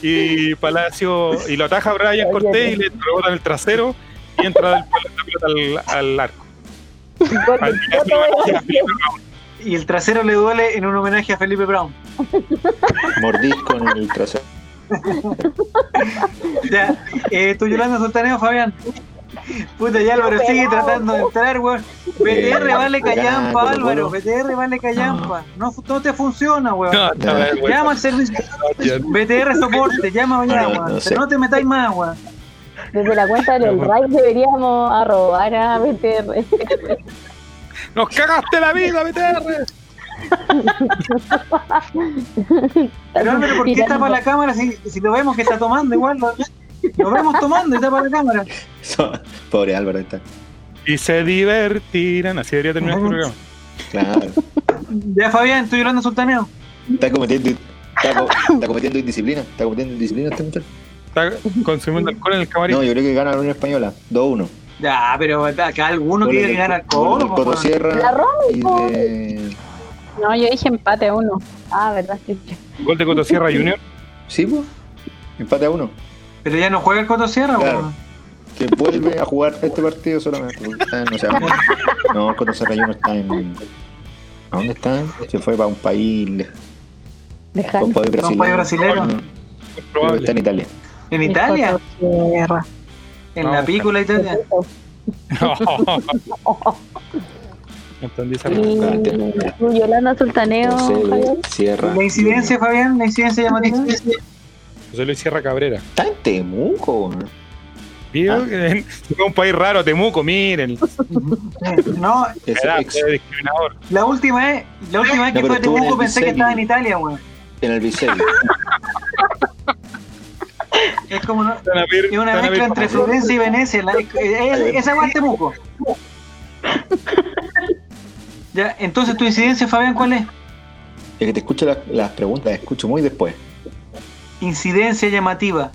Y Palacio y lo ataja Brian Cortés y le rebota en el trasero y entra la pelota al, al arco. Al de Y el trasero le duele en un homenaje a Felipe Brown. Mordisco en el trasero. Ya, eh, estoy Yolanda Sultaneo, Fabián. Puta, ya Álvaro sigue tratando de entrar, weón. BTR Eh, vale ya, callampa, Álvaro. BTR vale callampa. No, no te funciona, weón. Llama al servicio. BTR soporte, llama no, weón. no Pero sé. no te metáis más, weón. Desde la cuenta del RAI deberíamos arrobar a BTR. ¡Nos cagaste la vida, BTR! Pero Álvaro, ¿por qué tapa la cámara si, si lo vemos que está tomando igual? Lo, lo vemos tomando y tapa la cámara. Pobre Álvaro está. Y se divertirán. Así debería terminar el programa. Claro. Ya, Fabián, estoy Yolanda Sultaneo. Está cometiendo, está, co- está cometiendo indisciplina. Está cometiendo indisciplina este muchacho. Está consumiendo alcohol en el camarín. No, yo creo que gana la Unión Española. 2-1. Ya, pero acá alguno quiere del- ganar Colo, La Roma, y po. de... No, yo dije empate a uno. Ah, ¿verdad? Sí. Gol de Cotosierra Junior. Sí, pues. Empate a uno. Pero ya no juega el Coto Sierra, Claro. Que vuelve a jugar este partido solamente. no, sé, no, el Coto Sierra Junior está en... ¿A dónde está? Se fue para un país... Lejano. Un país. No, Es probable. Está en Italia. ¿En Italia? Tierra. En No, la pícola Italia. No. Entendí esa Yolanda Sultaneo, Sierra. La incidencia, Fabián, la incidencia llamativa. José Luis Sierra Cabrera. Está en Temuco. ¿Vio? Ah. Que Es un país raro, Temuco, miren. No, Es Era ex- discriminador. la última vez, la última vez que fue a Temuco pensé que estaba en Italia, weón. en el Vicelli. Es como una, ver- es una mezcla entre Florencia y Venecia. La, es- es- esa weá es Temuco. Ya, entonces tu incidencia, Fabián, ¿cuál es? Es que te escucho las, las preguntas, las escucho muy después. Incidencia llamativa.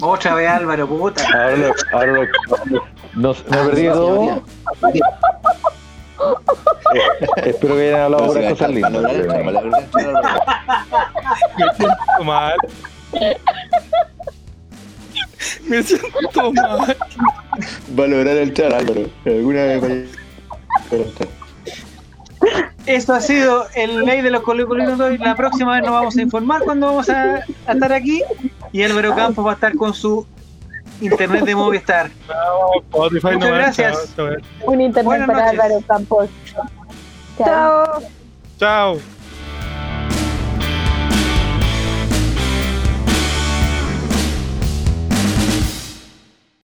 Otra vez Álvaro, puta. Ahora lo, ahora lo, no, me perdí todo. Eh, espero que hayan hablado está- cosas lindas. Me siento mal. Me siento mal. Valorar el chat, Álvaro. Alguna vez vaya- pero está. Esto ha sido el ley de los colocolinos hoy. La próxima vez nos vamos a informar cuando vamos a, a estar aquí. Y Álvaro Campos va a estar con su internet de Movistar. No, Muchas no gracias. Chao, chao. Un internet Buenas para noches. Álvaro Campos. Chao. Chao. Chao.